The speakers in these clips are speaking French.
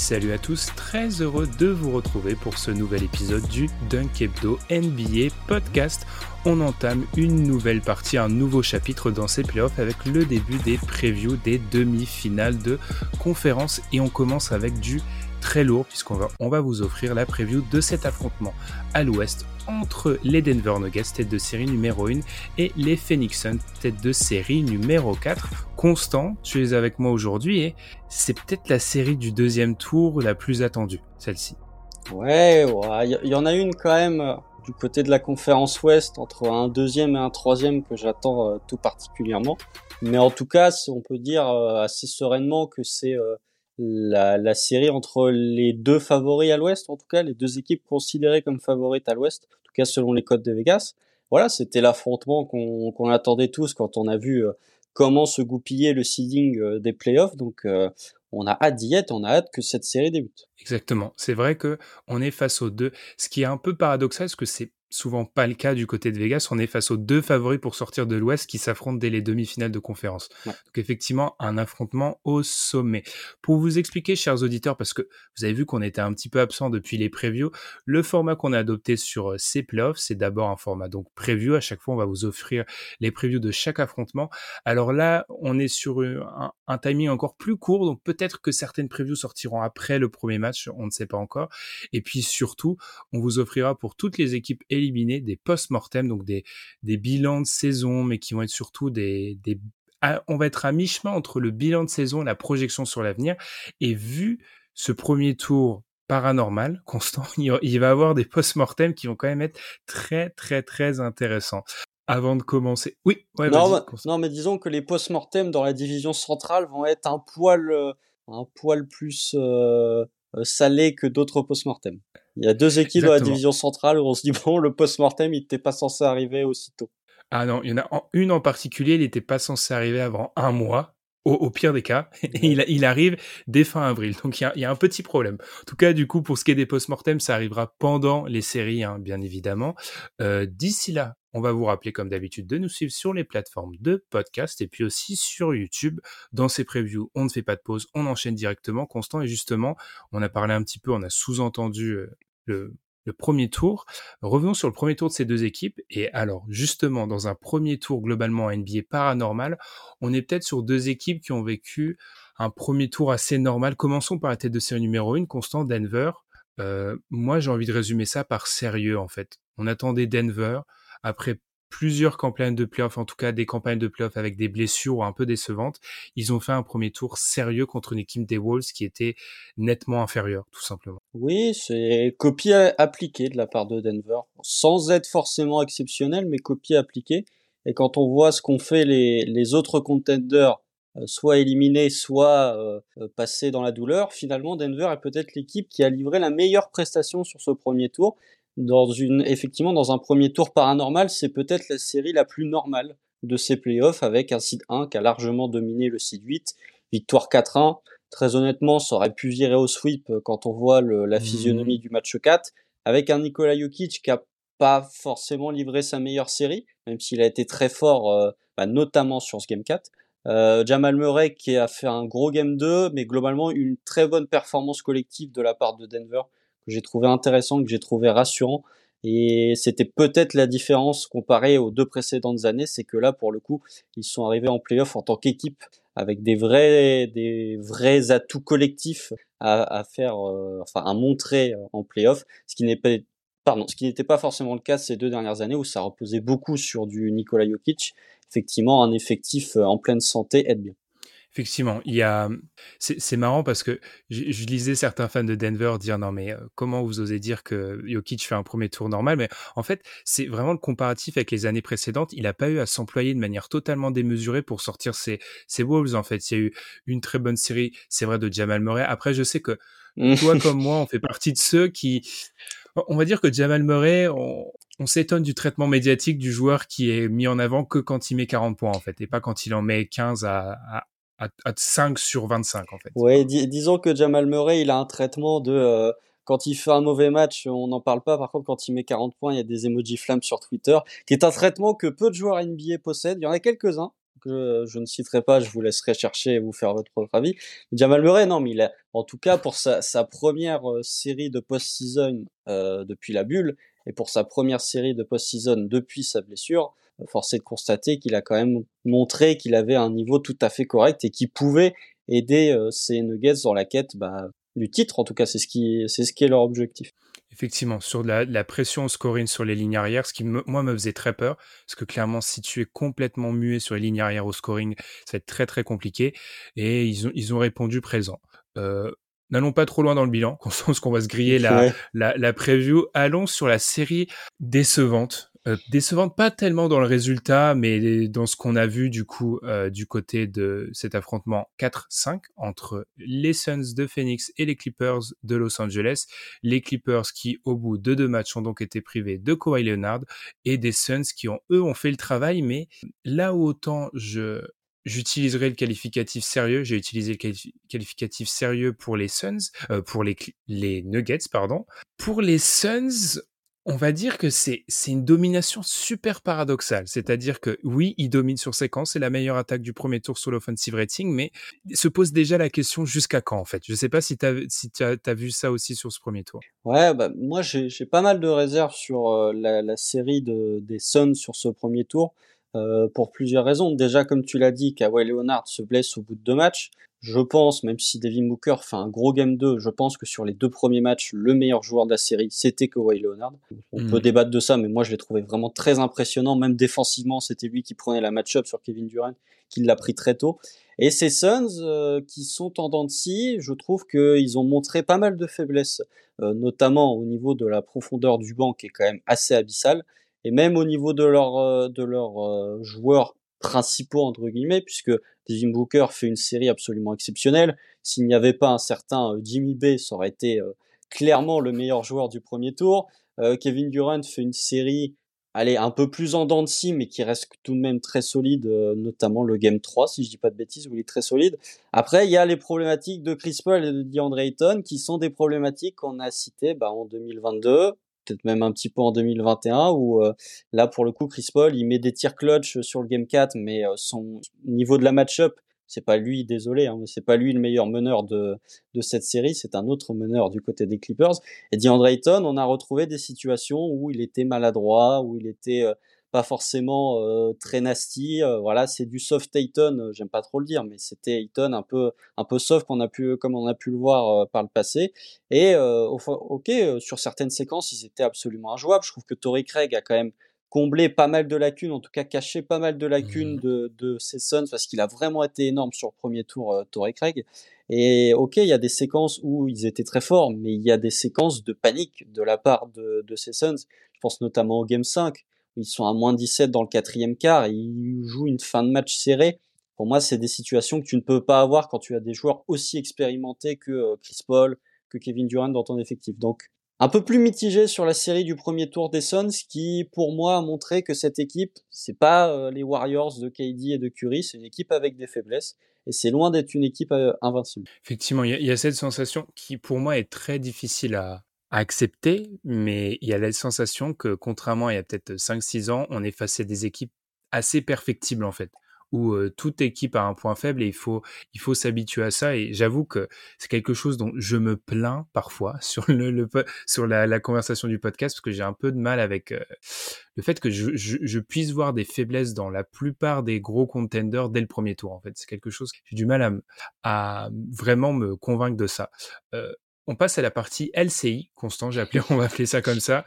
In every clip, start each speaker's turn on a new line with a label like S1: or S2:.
S1: Salut à tous, très heureux de vous retrouver pour ce nouvel épisode du Dunk Hebdo NBA podcast. On entame une nouvelle partie, un nouveau chapitre dans ces playoffs avec le début des previews des demi-finales de conférence et on commence avec du très lourd puisqu'on va, on va vous offrir la preview de cet affrontement à l'ouest entre les Denver Nuggets, tête de série numéro 1, et les Phoenix Suns, tête de série numéro 4. Constant, tu es avec moi aujourd'hui et c'est peut-être la série du deuxième tour la plus attendue, celle-ci.
S2: Ouais, il y, en a une quand même euh, du côté de la conférence Ouest entre un deuxième et un troisième que j'attends euh, tout particulièrement. Mais en tout cas, on peut dire euh, assez sereinement que c'est la, série entre les deux favoris à l'Ouest, en tout cas les deux équipes considérées comme favorites à l'Ouest, en tout cas selon les codes de Vegas. Voilà, c'était l'affrontement qu'on attendait tous quand on a vu euh, comment se goupiller le seeding euh, des playoffs. Donc euh, on a hâte d'y être, on a hâte que cette série débute.
S1: Exactement. C'est vrai que on est face aux deux. Ce qui est un peu paradoxal, parce que c'est souvent pas le cas du côté de Vegas. On est face aux deux favoris pour sortir de l'Ouest qui s'affrontent dès les demi-finales de conférence. Donc effectivement, un affrontement au sommet. Pour vous expliquer, chers auditeurs, parce que vous avez vu qu'on était un petit peu absent depuis les previews, le format qu'on a adopté sur euh, ces playoffs, c'est d'abord un format donc preview. À chaque fois, on va vous offrir les previews de chaque affrontement. Alors là, on est sur un, un timing encore plus court, donc peut-être que certaines previews sortiront après le premier match, on ne sait pas encore. Et puis surtout, on vous offrira pour toutes les équipes éliminer des post-mortem, donc des, des bilans de saison, mais qui vont être surtout des, des on va être à mi-chemin entre le bilan de saison et la projection sur l'avenir. Et vu ce premier tour paranormal, constant, il va y avoir des post-mortem qui vont quand même être très, très, très intéressants. Avant de commencer. Oui,
S2: ouais, non, non, mais disons que les post-mortem dans la division centrale vont être un poil, euh, un poil plus euh, euh, salé que d'autres post-mortem. Il y a deux équipes dans la division centrale où on se dit bon, le post-mortem, il n'était pas censé arriver aussitôt.
S1: Ah non, il y en a une en particulier, il n'était pas censé arriver avant un mois. Au, pire des cas, et il, il, arrive dès fin avril. Donc il y, a, il y, a, un petit problème. En tout cas, du coup, pour ce qui est des post-mortem, ça arrivera pendant les séries, hein, bien évidemment. Euh, D'ici là, on va vous rappeler, comme d'habitude, de nous suivre sur les plateformes de podcast et puis aussi sur YouTube. Dans ces previews, on ne fait pas de pause, on enchaîne directement, constant. Et justement, on a parlé un petit peu, on a sous-entendu euh, le, le premier tour. Revenons sur le premier tour de ces deux équipes. Et alors, justement, dans un premier tour globalement NBA paranormal, on est peut-être sur deux équipes qui ont vécu un premier tour assez normal. Commençons par la tête de série numéro 1, Constant Denver. Euh, moi, j'ai envie de résumer ça par sérieux, en fait. On attendait Denver après plusieurs campagnes de playoffs, en tout cas des campagnes de playoffs avec des blessures un peu décevantes, ils ont fait un premier tour sérieux contre une équipe des Wolves qui était nettement inférieure, tout simplement.
S2: Oui, c'est copie appliquée de la part de Denver, sans être forcément exceptionnel, mais copie appliquée. Et quand on voit ce qu'ont fait les, autres contenders, euh, soit éliminés, soit euh, passés dans la douleur, finalement Denver est peut-être l'équipe qui a livré la meilleure prestation sur ce premier tour dans une, effectivement, dans un premier tour paranormal, c'est peut-être la série la plus normale de ces playoffs avec un seed 1 qui a largement dominé le seed 8, victoire 4-1. Très honnêtement, ça aurait pu virer au sweep euh, quand on voit le, la mmh. physionomie du match 4, avec un Nikola Jokic qui a pas forcément livré sa meilleure série, même s'il a été très fort, euh, bah, notamment sur ce game 4. Euh, Jamal Murray qui a fait un gros game 2, mais globalement une très bonne performance collective de la part de Denver j'ai trouvé intéressant, que j'ai trouvé rassurant. Et c'était peut-être la différence comparée aux deux précédentes années, c'est que là, pour le coup, ils sont arrivés en playoff en tant qu'équipe avec des vrais, des vrais atouts collectifs à, faire, euh, enfin à montrer en playoff, ce qui n'est pardon, ce qui n'était pas forcément le cas ces deux dernières années où ça reposait beaucoup sur du Nikola Jokic. Effectivement, un effectif en pleine santé aide bien.
S1: Effectivement, il y a, c'est marrant parce que je, lisais certains fans de Denver dire non mais comment vous osez dire que Jokic fait un premier tour normal? Mais en fait, c'est vraiment le comparatif avec les années précédentes. Il n'a pas eu à s'employer de manière totalement démesurée pour sortir ses, ses Wolves. En fait, il y a eu une très bonne série, c'est vrai, de Jamal Murray. Après, je sais que toi comme moi, on fait partie de ceux qui, on va dire que Jamal Murray, on, on s'étonne du traitement médiatique du joueur qui est mis en avant que quand il met 40 points en fait, et pas quand il en met 15 à, à, à, 5 sur 25 en fait.
S2: Ouais, disons que Jamal Murray, il a un traitement de euh, quand il fait un mauvais match, on n'en parle pas. Par contre, quand il met 40 points, il y a des emojis flammes sur Twitter, qui est un traitement que peu de joueurs NBA possèdent. Il y en a quelques-uns que je ne citerai pas, je vous laisserai chercher et vous faire votre propre avis. Jamal Murray, non, mais il a, en tout cas pour sa, sa première euh, série de post-season euh, depuis la bulle et pour sa première série de post-season depuis sa blessure, forcé de constater qu'il a quand même montré qu'il avait un niveau tout à fait correct et qu'il pouvait aider euh, ces Nuggets dans la quête bah, du titre. En tout cas, c'est ce qui est leur objectif.
S1: Effectivement, sur la, pression au scoring sur les lignes arrières, ce qui moi me faisait très peur, parce que clairement, si tu es complètement muet sur les lignes arrières au scoring, ça va être très très compliqué. Et ils ont, ils ont répondu présent. Euh, N'allons pas trop loin dans le bilan, qu'on qu'on va se griller la, la, la preview. Allons sur la série décevante euh, décevante pas tellement dans le résultat, mais dans ce qu'on a vu du coup euh, du côté de cet affrontement 4-5 entre les Suns de Phoenix et les Clippers de Los Angeles. Les Clippers qui au bout de deux matchs ont donc été privés de Kawhi Leonard et des Suns qui ont eux ont fait le travail, mais là où autant je j'utiliserai le qualificatif sérieux. J'ai utilisé le qualificatif sérieux pour les Suns, euh, pour les, Nuggets, pardon. Pour les Suns, on va dire que c'est une domination super paradoxale. C'est-à-dire que oui, il domine sur séquence, c'est la meilleure attaque du premier tour sur l'offensive rating, mais se pose déjà la question jusqu'à quand en fait? Je sais pas si tu as, vu ça aussi sur ce premier tour.
S2: Ouais, bah, moi j'ai pas mal de réserves sur euh, la, série de, des Suns sur ce premier tour. Euh, pour plusieurs raisons. Déjà, comme tu l'as dit, Kawhi Leonard se blesse au bout de deux matchs. Je pense, même si Devin Booker fait un gros game 2, je pense que sur les deux premiers matchs, le meilleur joueur de la série, c'était Kawhi Leonard. On peut hmm. débattre de ça, mais moi je l'ai trouvé vraiment très impressionnant. Même défensivement, c'était lui qui prenait la match-up sur Kevin Durant, qui l'a pris très tôt. Et ces Suns, euh, qui sont en dents de scie, je trouve qu'ils ont montré pas mal de faiblesses, euh, notamment au niveau de la profondeur du banc, qui est quand même assez abyssale, et même au niveau de leurs euh, de leurs joueurs principaux entre guillemets, puisque Devin Booker fait une série absolument exceptionnelle. S'il n'y avait pas un certain euh, Jimmy Bay, ça aurait été euh, clairement le meilleur joueur du premier tour. Euh, Kevin Durant fait une série, allez, un peu plus en dents de scie, mais qui reste tout de même très solide, notamment le Game 3, si je dis pas de bêtises, où il est très solide. Après, il y a les problématiques de Chris Paul et de DeAndre Ayton, qui sont des problématiques qu'on a citées bah, en 2022, peut-être même un petit peu en 2021 où euh, là pour le coup Chris Paul il met des tirs clutch sur le game 4 mais euh, son niveau de la match-up c'est pas lui désolé hein, c'est pas lui le meilleur meneur de de cette série c'est un autre meneur du côté des Clippers. Et DeAndre Ayton on a retrouvé des situations où il était maladroit où il était euh, pas forcément euh, très nasty. Euh, voilà, c'est du soft Ayton, euh, j'aime pas trop le dire, mais c'était Ayton un peu un peu soft qu'on a pu comme on a pu le voir par le passé. Et ok, sur certaines séquences, ils étaient absolument injouables. Je trouve que Torrey Craig a quand même comblé pas mal de lacunes, en tout cas caché pas mal de lacunes mmh. de, de ses Suns parce qu'il a vraiment été énorme sur le premier tour, euh, Torrey Craig. Et ok, il y a des séquences où ils étaient très forts, mais il y a des séquences de panique de la part de, de ses Suns. Je pense notamment au Game 5, ils sont à moins 17 dans le quatrième quart et ils jouent une fin de match serrée. Pour moi, c'est des situations que tu ne peux pas avoir quand tu as des joueurs aussi expérimentés que euh, Chris Paul, que Kevin Durant dans ton effectif. Donc, un peu plus mitigé sur la série du premier tour des Suns, qui pour moi a montré que cette équipe, c'est pas euh, les Warriors de KD et de Curry, c'est une équipe avec des faiblesses et c'est loin d'être une équipe euh, invincible.
S1: Effectivement, il y, a cette sensation qui pour moi est très difficile à, accepter, mais il y a la sensation que contrairement à il y a peut-être 5-6 ans, on est face à des équipes assez perfectibles en fait où toute équipe a un point faible et il faut il faut s'habituer à ça. Et j'avoue que c'est quelque chose dont je me plains parfois sur le, sur la, la, conversation du podcast parce que j'ai un peu de mal avec le fait que je, je, je, puisse voir des faiblesses dans la plupart des gros contenders dès le premier tour en fait. C'est quelque chose j'ai du mal à, à vraiment me convaincre de ça on passe à la partie LCI, constant, j'ai appelé, on va appeler ça comme ça,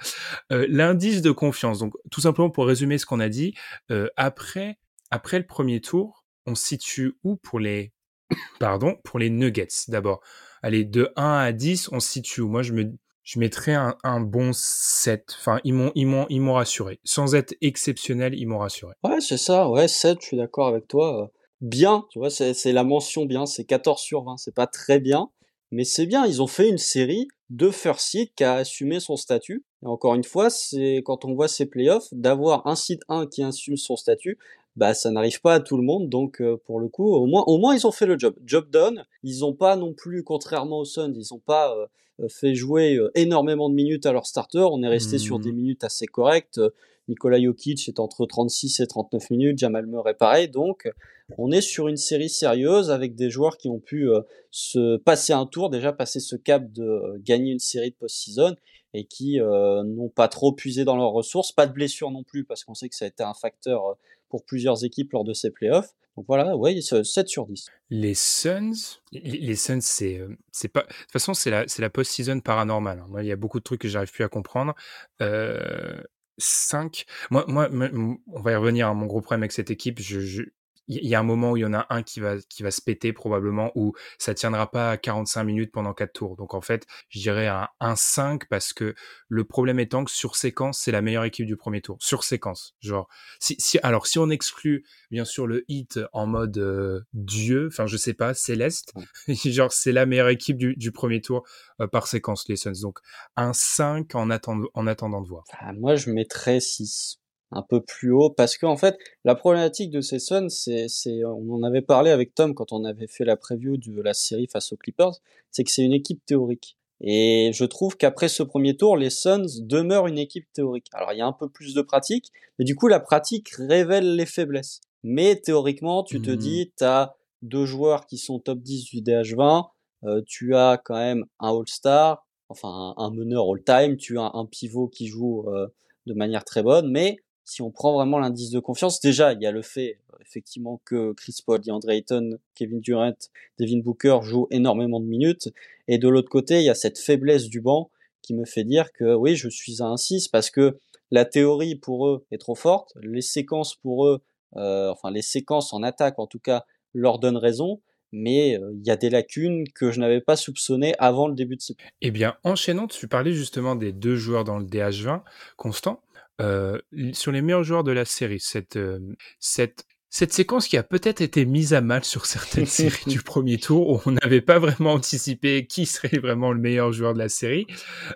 S1: euh, l'indice de confiance. Donc, tout simplement pour résumer ce qu'on a dit, euh, après, après le premier tour, on situe où pour les, pardon, pour les Nuggets? D'abord. Allez, de 1 à 10, on situe où? Moi, je me, je mettrais un, bon 7. Enfin, ils m'ont, ils m'ont, rassuré. Sans être exceptionnel, ils m'ont rassuré.
S2: Ouais, c'est ça. Ouais, 7, je suis d'accord avec toi. Bien, tu vois, c'est, c'est la mention bien. C'est 14 sur 20. C'est pas très bien mais c'est bien, ils ont fait une série de first seed qui a assumé son statut. Et encore une fois, c'est quand on voit ces playoffs, d'avoir un site 1 qui assume son statut, bah ça n'arrive pas à tout le monde. Donc euh, pour le coup, au moins, au moins ils ont fait le job. Job done. Ils n'ont pas non plus, contrairement aux Suns, ils n'ont pas euh, fait jouer euh, énormément de minutes à leur starter. On est resté sur des mmh. minutes assez correctes. Nicolas Jokic est entre 36 et 39 minutes, Jamal Murray pareil. Donc, on est sur une série sérieuse avec des joueurs qui ont pu euh, se passer un tour, déjà passer ce cap de euh, gagner une série de post-season et qui euh, n'ont pas trop puisé dans leurs ressources. Pas de blessures non plus parce qu'on sait que ça a été un facteur pour plusieurs équipes lors de ces playoffs. Donc voilà, ouais, 7 sur 10.
S1: Les Suns, les Suns, c'est, c'est pas, de toute façon, c'est la, c'est la post-season paranormale. Hein. Il y a beaucoup de trucs que j'arrive plus à comprendre. Euh, 5. Moi, moi, on va y revenir à mon gros problème avec cette équipe. Je, je, il y a un moment où il y en a un qui va qui va se péter probablement où ça tiendra pas à 45 minutes pendant quatre tours. Donc en fait, je dirais un 1-5 parce que le problème étant que sur séquence, c'est la meilleure équipe du premier tour. Sur séquence, genre si, si alors si on exclut bien sûr le hit en mode euh, dieu, enfin je sais pas, céleste, genre c'est la meilleure équipe du, du premier tour euh, par séquence les Suns. Donc un 5 en attendant en attendant de voir.
S2: Ah, moi je mettrais 6 un peu plus haut parce que en fait la problématique de ces Suns c'est c'est on en avait parlé avec Tom quand on avait fait la preview de la série face aux Clippers c'est que c'est une équipe théorique. Et je trouve qu'après ce premier tour les Suns demeurent une équipe théorique. Alors il y a un peu plus de pratique mais du coup la pratique révèle les faiblesses. Mais théoriquement tu te mmh. dis tu as deux joueurs qui sont top 10 du DH20 euh, tu as quand même un All-Star enfin un, meneur all-time tu as un pivot qui joue euh, de manière très bonne mais si on prend vraiment l'indice de confiance, déjà, il y a le fait, euh, effectivement, que Chris Paul, DeAndre Ayton, Kevin Durant, Devin Booker jouent énormément de minutes. Et de l'autre côté, il y a cette faiblesse du banc qui me fait dire que oui, je suis à un 6 parce que la théorie pour eux est trop forte. Les séquences pour eux, euh, enfin, les séquences en attaque, en tout cas, leur donnent raison mais euh, il y a des lacunes que je n'avais pas soupçonnées avant le début de ce.
S1: Eh bien, enchaînant, tu parlais justement des deux joueurs dans le DH20, Constant. Euh, sur les meilleurs joueurs de la série, cette, euh, cette, cette séquence qui a peut-être été mise à mal sur certaines séries du premier tour, où on n'avait pas vraiment anticipé qui serait vraiment le meilleur joueur de la série.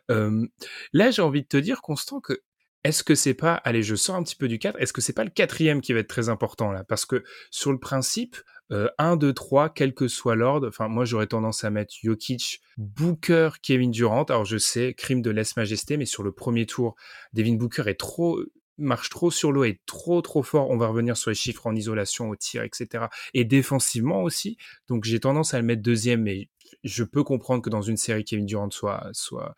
S1: Euh, là, j'ai envie de te dire, Constant, que est-ce que c'est pas, allez, je sors un petit peu du cadre, est-ce que c'est pas le quatrième qui va être très important là? Parce que sur le principe, 1, 2, 3, quel que soit l'ordre. Enfin, moi, j'aurais tendance à mettre Jokic, Booker, Kevin Durant. Alors, je sais, crime de lèse-majesté, mais sur le premier tour, Devin Booker est trop marche trop sur l'eau, est trop trop fort. On va revenir sur les chiffres en isolation, au tir, etc. Et défensivement aussi. Donc j'ai tendance à le mettre deuxième, mais je peux comprendre que dans une série Kevin Durant soit soit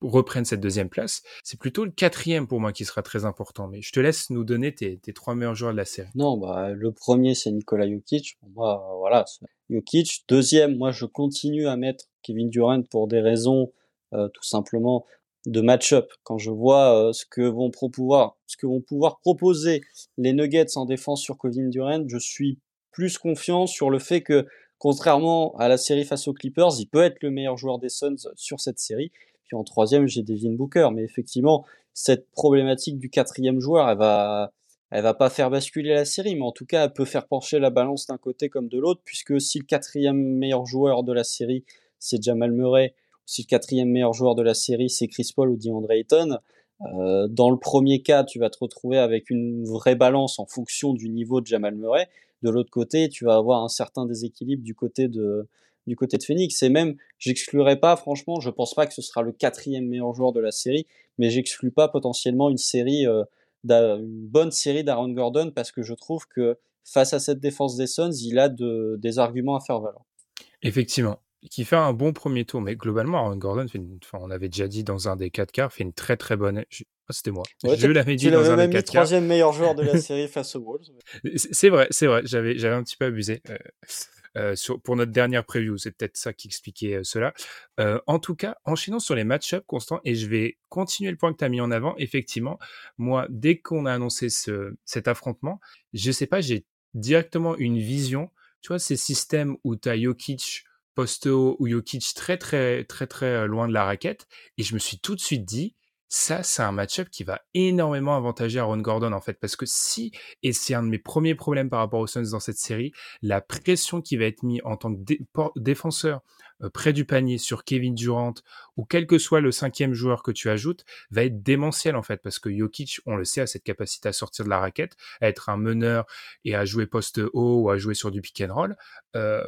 S1: reprennent cette deuxième place. C'est plutôt le quatrième pour moi qui sera très important. Mais je te laisse nous donner tes, trois meilleurs joueurs de la série.
S2: Non, bah, le premier, c'est Nikola Jokic. Moi, voilà, Jokic. Deuxième, moi, je continue à mettre Kevin Durant pour des raisons euh, tout simplement de match-up. Quand je vois euh, ce que vont pouvoir, ce que vont pouvoir proposer les Nuggets en défense sur Kevin Durant, je suis plus confiant sur le fait que contrairement à la série face aux Clippers, il peut être le meilleur joueur des Suns sur cette série. En troisième, j'ai Devin Booker. Mais effectivement, cette problématique du quatrième joueur, elle va, elle va pas faire basculer la série, mais en tout cas, elle peut faire pencher la balance d'un côté comme de l'autre, puisque si le quatrième meilleur joueur de la série, c'est Jamal Murray, ou si le quatrième meilleur joueur de la série, c'est Chris Paul ou DeAndre Ayton, euh, dans le premier cas, tu vas te retrouver avec une vraie balance en fonction du niveau de Jamal Murray. De l'autre côté, tu vas avoir un certain déséquilibre du côté de, du côté de Phoenix. Et même, j'exclurai pas, franchement, je pense pas que ce sera le quatrième meilleur joueur de la série, mais j'exclus pas potentiellement une série, euh, une bonne série d'Aaron Gordon parce que je trouve que face à cette défense des Suns, il a de, des arguments à faire valoir.
S1: Effectivement. Qui fait un bon premier tour, mais globalement, Aaron Gordon, fait enfin, on avait déjà dit dans un des quatre quarts, fait une très très bonne. Ah, c'était moi.
S2: je l'avais dit dans un des quatre troisième meilleur joueur de la série face aux Wolves.
S1: C'est vrai, c'est vrai. J'avais, un petit peu abusé. Euh, sur, pour notre dernière preview. C'est peut-être ça qui expliquait euh, cela. Euh, en tout cas, enchaînons sur les match-ups constants et je vais continuer le point que tu as mis en avant. Effectivement, moi, dès qu'on a annoncé ce, cet affrontement, je sais pas, j'ai directement une vision. Tu vois, ces systèmes où tu as Jokic poste ou Jokic très, très, très, très loin de la raquette. Et je me suis tout de suite dit, ça, c'est un match-up qui va énormément avantager Aaron Gordon, en fait, parce que si, et c'est un de mes premiers problèmes par rapport aux Suns dans cette série, la pression qui va être mise en tant que défenseur près du panier sur Kevin Durant ou quel que soit le cinquième joueur que tu ajoutes va être démentiel en fait parce que Jokic on le sait a cette capacité à sortir de la raquette à être un meneur et à jouer poste haut ou à jouer sur du pick and roll. Euh,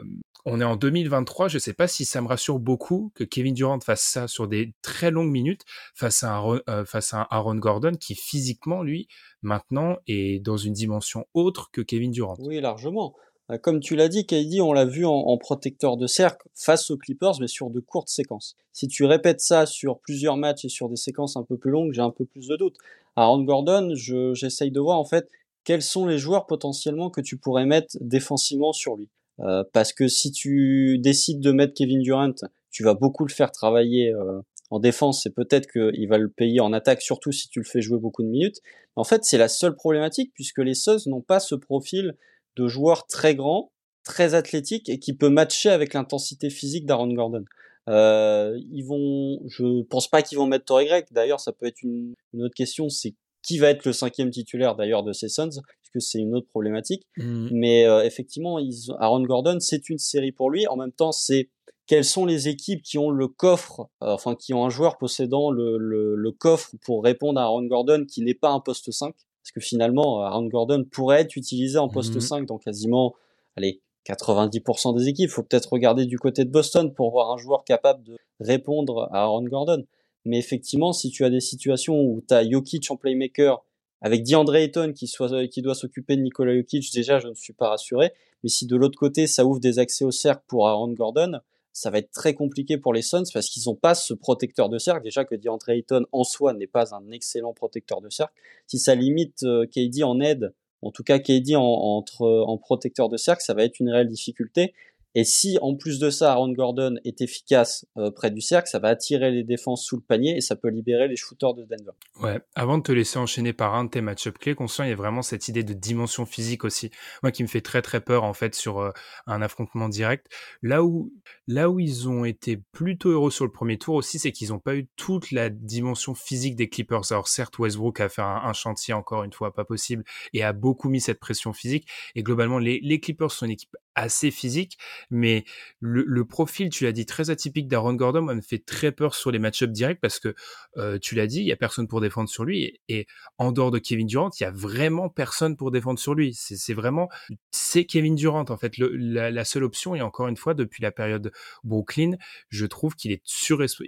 S1: on est en 2023 je sais pas si ça me rassure beaucoup que Kevin Durant fasse ça sur des très longues minutes face à un, euh, face à un Aaron Gordon qui physiquement lui maintenant est dans une dimension autre que Kevin Durant.
S2: Oui largement. euh, comme tu l'as dit, KD, on l'a vu en, protecteur de cercle face aux Clippers, mais sur de courtes séquences. Si tu répètes ça sur plusieurs matchs et sur des séquences un peu plus longues, j'ai un peu plus de doutes. Aaron Gordon, j'essaye de voir en fait quels sont les joueurs potentiellement que tu pourrais mettre défensivement sur lui. Euh, parce que si tu décides de mettre Kevin Durant, tu vas beaucoup le faire travailler euh, en défense et peut-être qu'il va le payer en attaque, surtout si tu le fais jouer beaucoup de minutes. En fait, c'est la seule problématique puisque les Suns n'ont pas ce profil de joueurs très grands, très athlétiques et qui peut matcher avec l'intensité physique d'Aaron Gordon. Euh, ils vont, je pense pas qu'ils vont mettre Torrey Greg. D'ailleurs, ça peut être une, autre question, c'est qui va être le cinquième titulaire d'ailleurs de ces Suns, puisque c'est une autre problématique. Mmh. Mais euh, effectivement, ils, Aaron Gordon, c'est une série pour lui. En même temps, c'est quelles sont les équipes qui ont le coffre, euh, enfin qui ont un joueur possédant le, le, le, coffre pour répondre à Aaron Gordon qui n'est pas un poste 5 parce que finalement, Aaron Gordon pourrait être utilisé en poste 5 mhm. dans quasiment, allez, 90% des équipes. Il faut peut-être regarder du côté de Boston pour voir un joueur capable de répondre à Aaron Gordon. Mais effectivement, si tu as des situations où tu as Jokic en playmaker, avec DeAndre Ayton qui, soit, qui doit s'occuper de Nikola Jokic, déjà, je ne suis pas rassuré. Mais si de l'autre côté, ça ouvre des accès au cercle pour Aaron Gordon, ça va être très compliqué pour les Suns parce qu'ils n'ont pas ce protecteur de cercle. Déjà que DeAndre Ayton en soi n'est pas un excellent protecteur de cercle. Si ça limite euh, KD en aide, en tout cas KD en, entre, en protecteur de cercle, ça va être une réelle difficulté. Et si en plus de ça, Aaron Gordon est efficace euh, près du cercle, ça va attirer les défenses sous le panier et ça peut libérer les shooters de Denver.
S1: Ouais, avant de te laisser enchaîner par un de tes match-up clés, conscient, il y a vraiment cette idée de dimension physique aussi. Moi qui me fait très très peur en fait sur euh, un affrontement direct. Là où, là où ils ont été plutôt heureux sur le premier tour aussi, c'est qu'ils n'ont pas eu toute la dimension physique des Clippers. Alors certes, Westbrook a fait un, chantier encore une fois pas possible et a beaucoup mis cette pression physique. Et globalement, les, les Clippers sont une équipe assez physique, mais le, profil, tu l'as dit, très atypique d'Aaron Gordon, me fait très peur sur les match-ups directs parce que euh, tu l'as dit, il y a personne pour défendre sur lui et, en dehors de Kevin Durant, il y a vraiment personne pour défendre sur lui. C'est vraiment, c'est Kevin Durant en fait, la, seule option et encore une fois depuis la période Brooklyn, je trouve qu'il est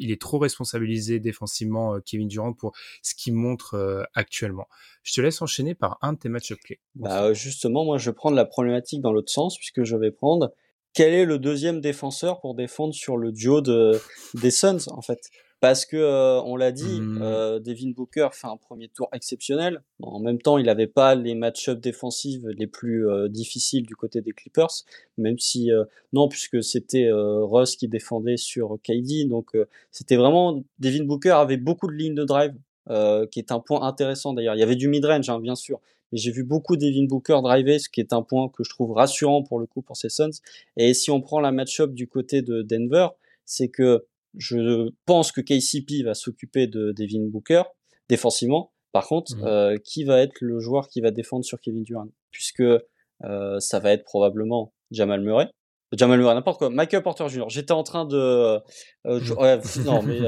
S1: est trop responsabilisé défensivement euh, Kevin Durant pour ce qu'il montre euh, actuellement. Je te laisse enchaîner par un de tes match-up clés.
S2: Bah, justement, moi, je vais prendre la problématique dans l'autre sens, puisque je vais prendre quel est le deuxième défenseur pour défendre sur le duo de, des Suns, en fait? Parce que, euh, on l'a dit, mmh. euh, Devin Booker fait un premier tour exceptionnel. En même temps, il n'avait pas les match-ups défensifs les plus euh, difficiles du côté des Clippers, même si, non, puisque c'était Russ qui défendait sur KD. Donc, c'était vraiment, Devin Booker avait beaucoup de lignes de drive euh, qui est un point intéressant d'ailleurs. Il y avait du mid-range, hein, bien sûr, mais j'ai vu beaucoup Devin Booker driver, ce qui est un point que je trouve rassurant pour le coup pour ces Suns. Et si on prend la match-up du côté de Denver, c'est que je pense que KCP va s'occuper de Devin Booker défensivement. Par contre, mmh. euh, qui va être le joueur qui va défendre sur Kevin Durant? Puisque euh, ça va être probablement Jamal Murray. Jamal Murray, n'importe quoi. Michael Porter Jr. J'étais en train de... Euh, ouais, non, mais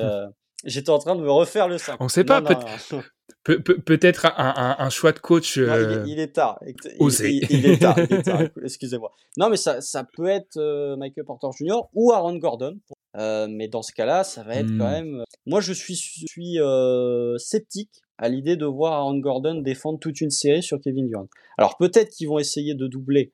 S2: J'étais en train de me refaire le 5.
S1: On sait pas, peut-être un, un, choix de coach.
S2: Euh, il, est, tard.
S1: Osé.
S2: Il, est tard. Excusez-moi. Non, mais ça, ça peut être euh, Michael Porter Jr. ou Aaron Gordon. Euh, mais dans ce cas-là, ça va être quand hmm. même. Euh, moi, je suis, je suis sceptique à l'idée de voir Aaron Gordon défendre toute une série sur Kevin Durant. Alors peut-être qu'ils vont essayer de doubler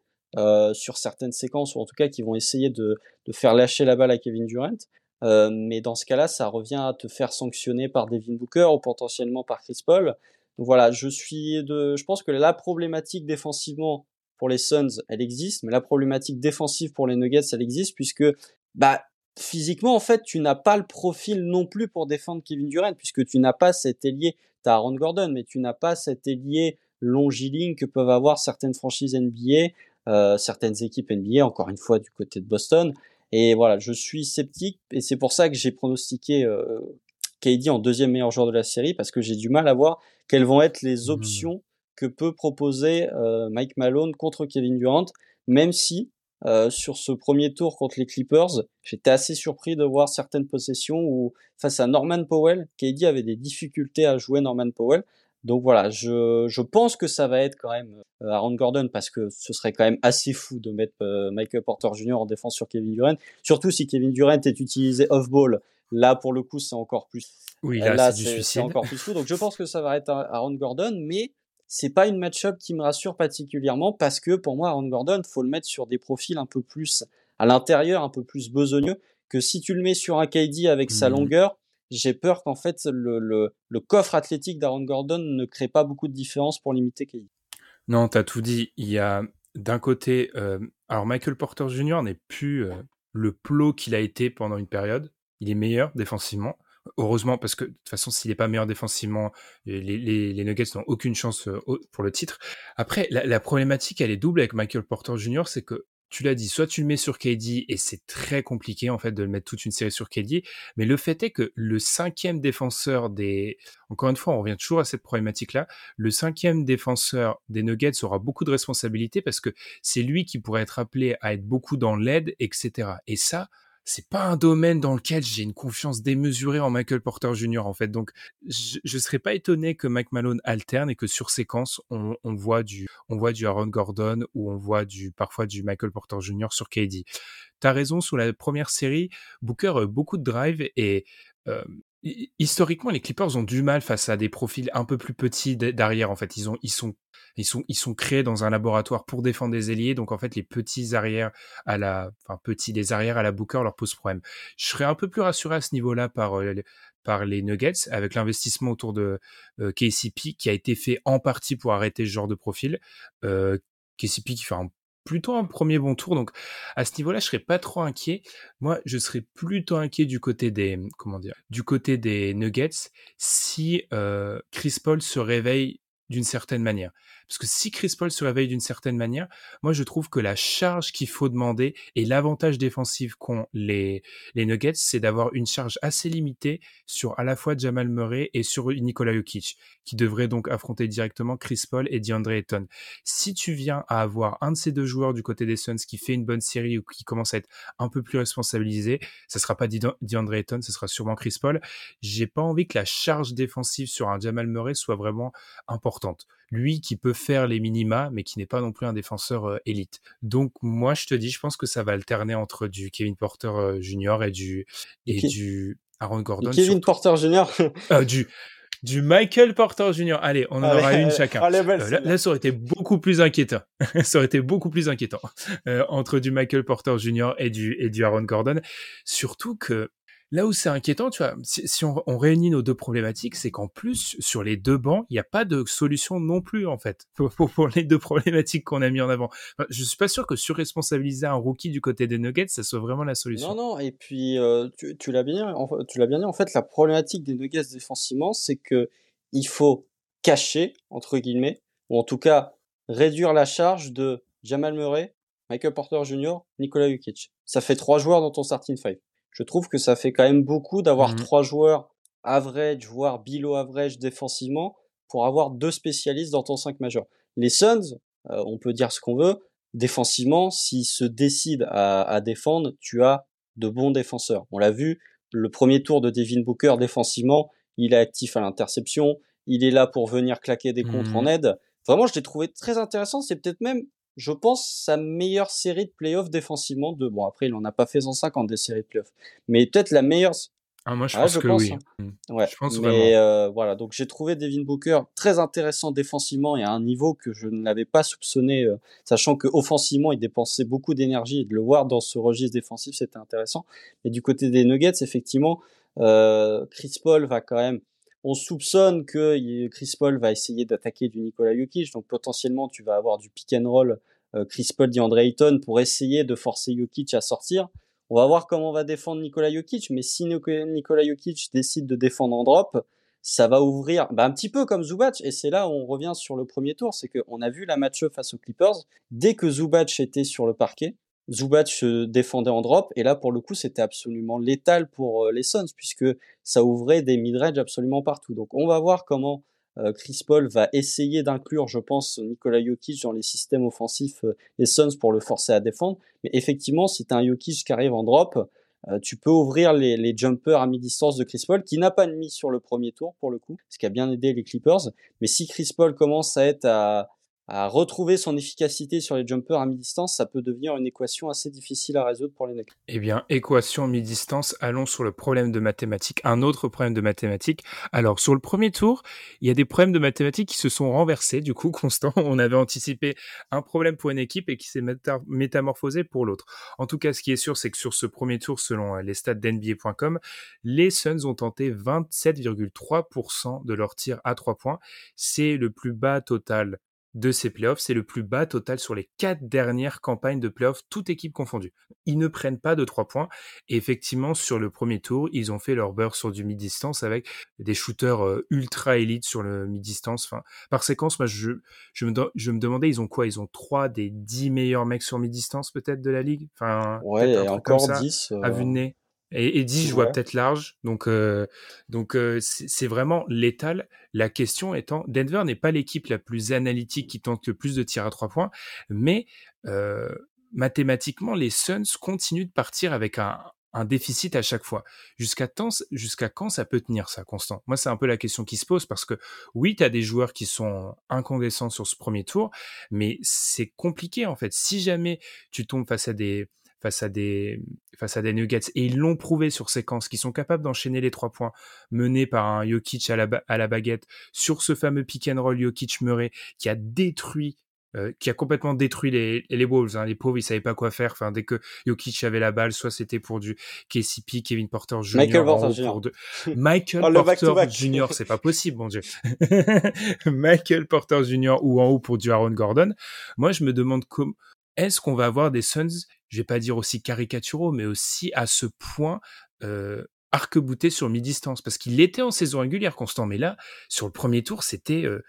S2: sur certaines séquences, ou en tout cas qu'ils vont essayer de, de faire lâcher la balle à Kevin Durant. Euh, mais dans ce cas-là, ça revient à te faire sanctionner par Devin Booker ou potentiellement par Chris Paul. Donc voilà, je suis de, je pense que la problématique défensivement pour les Suns, elle existe, mais la problématique défensive pour les Nuggets, elle existe puisque bah physiquement en fait, tu n'as pas le profil non plus pour défendre Kevin Durant puisque tu n'as pas cet ailier, tu as Aaron Gordon, mais tu n'as pas cet ailier longiligne que peuvent avoir certaines franchises NBA, euh, certaines équipes NBA, encore une fois du côté de Boston. Et voilà, je suis sceptique et c'est pour ça que j'ai pronostiqué euh, KD en deuxième meilleur joueur de la série parce que j'ai du mal à voir quelles vont être les mmh. options que peut proposer euh, Mike Malone contre Kevin Durant, même si euh, sur ce premier tour contre les Clippers, j'étais assez surpris de voir certaines possessions où face à Norman Powell, KD avait des difficultés à jouer Norman Powell. Donc voilà, je, je pense que ça va être quand même euh, Aaron Gordon parce que ce serait quand même assez fou de mettre euh, Michael Porter Jr. en défense sur Kevin Durant, surtout si Kevin Durant est utilisé off-ball. Là, pour le coup, c'est encore plus.
S1: Oui, là, c'est
S2: encore plus fou. Donc je pense que ça va être Aaron Gordon, mais c'est pas une match-up qui me rassure particulièrement parce que pour moi, Aaron Gordon, faut le mettre sur des profils un peu plus à l'intérieur, un peu plus besogneux que si tu le mets sur un KD avec sa mmh longueur j'ai peur qu'en fait le, le, coffre athlétique d'Aaron Gordon ne crée pas beaucoup de différence pour limiter KD.
S1: Non, tu as tout dit. Il y a d'un côté, euh, alors Michael Porter Jr. n'est plus euh, le plot qu'il a été pendant une période. Il est meilleur défensivement. Heureusement, parce que de toute façon, s'il n'est pas meilleur défensivement, les, les, Nuggets n'ont aucune chance euh, pour le titre. Après, la, problématique, elle est double avec Michael Porter Jr., c'est que tu l'as dit, soit tu le mets sur KD et c'est très compliqué en fait de le mettre toute une série sur KD, mais le fait est que le cinquième défenseur des, encore une fois, on revient toujours à cette problématique-là, le cinquième défenseur des Nuggets aura beaucoup de responsabilités parce que c'est lui qui pourrait être appelé à être beaucoup dans l'aide, etc. Et ça, c'est pas un domaine dans lequel j'ai une confiance démesurée en Michael Porter Jr. en fait. Donc je, je serais pas étonné que Mike Malone alterne et que sur séquence on, voit du on voit du Aaron Gordon ou on voit du parfois du Michael Porter Jr. sur KD. T'as raison sur la première série, Booker a beaucoup de drive et euh, historiquement, les Clippers ont du mal face à des profils un peu plus petits derrière. En fait, ils ont, ils sont, créés dans un laboratoire pour défendre des ailiers. Donc, en fait, les petits arrières à la, enfin, petits des arrières à la Booker leur posent problème. Je serais un peu plus rassuré à ce niveau-là par, euh, les Nuggets avec l'investissement autour de euh, KCP qui a été fait en partie pour arrêter ce genre de profil. Euh, KCP qui fait un plutôt un premier bon tour. Donc à ce niveau-là, je serais pas trop inquiet. Moi, je serais plutôt inquiet du côté des comment dire, du côté des Nuggets si euh, Chris Paul se réveille d'une certaine manière. Parce que si Chris Paul se réveille d'une certaine manière, moi je trouve que la charge qu'il faut demander et l'avantage défensif qu'ont les, Nuggets, c'est d'avoir une charge assez limitée sur à la fois Jamal Murray et sur Nikola Jokic, qui devrait donc affronter directement Chris Paul et DeAndre Ayton. Si tu viens à avoir un de ces deux joueurs du côté des Suns qui fait une bonne série ou qui commence à être un peu plus responsabilisé, ça sera pas DeAndre Ayton, ce sera sûrement Chris Paul. J'ai pas envie que la charge défensive sur un Jamal Murray soit vraiment importante lui qui peut faire les minima, mais qui n'est pas non plus un défenseur euh, élite. Donc moi, je te dis, je pense que ça va alterner entre du Kevin Porter euh, Jr. et du et du Aaron Gordon.
S2: Kevin Porter Jr.
S1: euh, du du Michael Porter Jr. Allez, on en aura une chacun. Euh, là, ça aurait été beaucoup plus inquiétant. ça aurait été beaucoup plus inquiétant entre du Michael Porter Jr. et du et du Aaron Gordon. Surtout que Là où c'est inquiétant, tu vois, si, on, réunit nos deux problématiques, c'est qu'en plus, sur les deux bancs, il n'y a pas de solution non plus, en fait, pour, les deux problématiques qu'on a mis en avant. Je je suis pas sûr que surresponsabiliser un rookie du côté des Nuggets, ça soit vraiment la solution.
S2: Non, non, et puis, euh, tu, l'as bien, bien dit, en fait, la problématique des Nuggets défensivement, c'est que il faut cacher, entre guillemets, ou en tout cas, réduire la charge de Jamal Murray, Michael Porter Jr., Nikola Jokic. Ça fait trois joueurs dans ton starting five je trouve que ça fait quand même beaucoup d'avoir mmh trois joueurs average, voire below average défensivement pour avoir deux spécialistes dans ton 5 majeur. Les Suns, euh, on peut dire ce qu'on veut, défensivement, s'ils se décident à, à, défendre, tu as de bons défenseurs. On l'a vu, le premier tour de Devin Booker défensivement, il est actif à l'interception, il est là pour venir claquer des contres en mmh aide. Vraiment, je l'ai trouvé très intéressant. C'est peut-être même je pense, sa meilleure série de playoffs défensivement. De, bon, après, il n'en a pas fait 150 des séries de playoffs. Mais peut-être la meilleure.
S1: Ah, moi, je pense que oui. Hein.
S2: Mmh. Ouais. Je pense mais euh, voilà, donc j'ai trouvé Devin Booker très intéressant défensivement et à un niveau que je ne l'avais pas soupçonné, euh, sachant que offensivement il dépensait beaucoup d'énergie et de le voir dans ce registre défensif, c'était intéressant. Et du côté des Nuggets, effectivement, euh, Chris Paul va quand même on soupçonne que Chris Paul va essayer d'attaquer du Nikola Jokic, donc potentiellement tu vas avoir du pick and roll Chris Paul, DeAndre Ayton pour essayer de forcer Jokic à sortir. On va voir comment va défendre Nikola Jokic, mais si Nikola Jokic décide de défendre en drop, ça va ouvrir bah, un petit peu comme Zubac. Et c'est là où on revient sur le premier tour, c'est qu'on a vu la match face aux Clippers. Dès que Zubac était sur le parquet, Zubac se défendait en drop. Et là, pour le coup, c'était absolument létal pour euh, les Suns, puisque ça ouvrait des mid-range absolument partout. Donc on va voir comment euh, Chris Paul va essayer d'inclure, je pense, Nikola Jokic dans les systèmes offensifs euh, des Suns pour le forcer à défendre. Mais effectivement, si tu un Jokic qui arrive en drop, euh, tu peux ouvrir les, les, jumpers à mi-distance de Chris Paul, qui n'a pas de mise sur le premier tour pour le coup, ce qui a bien aidé les Clippers. Mais si Chris Paul commence à être à, à retrouver son efficacité sur les jumpers à mi-distance, ça peut devenir une équation assez difficile à résoudre pour les Nuggets.
S1: Eh bien, équation mi-distance, allons sur le problème de mathématiques, un autre problème de mathématiques. Alors, sur le premier tour, il y a des problèmes de mathématiques qui se sont renversés, du coup, constant. On avait anticipé un problème pour une équipe et qui s'est métamorphosé pour l'autre. En tout cas, ce qui est sûr, c'est que sur ce premier tour, selon euh, les stats d'NBA.com, les Suns ont tenté 27,3% de leur tir à 3 points. C'est le plus bas total de ces playoffs. C'est le plus bas total sur les quatre dernières campagnes de playoffs, toute équipe confondue. Ils ne prennent pas de trois points. Et effectivement, sur le premier tour, ils ont fait leur beurre sur du mid-distance avec des shooters euh, ultra élites sur le mid-distance. Enfin, par séquence, moi, je, je, me, je me demandais, ils ont quoi? Ils ont trois des dix meilleurs mecs sur mid-distance, peut-être, de la ligue? Enfin,
S2: ouais, et encore dix.
S1: À vue de nez. Et, et 10, je vois peut-être large. Donc, euh, donc euh, c'est vraiment létal. La question étant, Denver n'est pas l'équipe la plus analytique qui tente le plus de tirs à trois points, mais euh, mathématiquement, les Suns continuent de partir avec un, un déficit à chaque fois. Jusqu'à jusqu'à quand ça peut tenir ça, Constant? Moi, c'est un peu la question qui se pose parce que oui, tu as des joueurs qui sont incandescents sur ce premier tour, mais c'est compliqué en fait. Si jamais tu tombes face à des face à des face à des Nuggets et ils l'ont prouvé sur séquence qu'ils sont capables d'enchaîner les trois points menés par un Jokic à la, à la baguette sur ce fameux pick and roll Jokic Murray qui a détruit euh, qui a complètement détruit les, les Wolves. Hein. Les pauvres, ils savaient pas quoi faire. Enfin, dès que Jokic avait la balle, soit c'était pour du KCP, Kevin Porter Jr.
S2: Michael Porter Jr.
S1: De... Michael oh, Porter Jr. C'est pas possible, mon dieu. Michael Porter Jr. ou en haut pour du Aaron Gordon. Moi, je me demande comment est-ce qu'on va avoir des Suns, je vais pas dire aussi caricaturaux, mais aussi à ce point euh, sur mi-distance Parce qu'il était en saison régulière, Constant, mais là, sur le premier tour, c'était euh,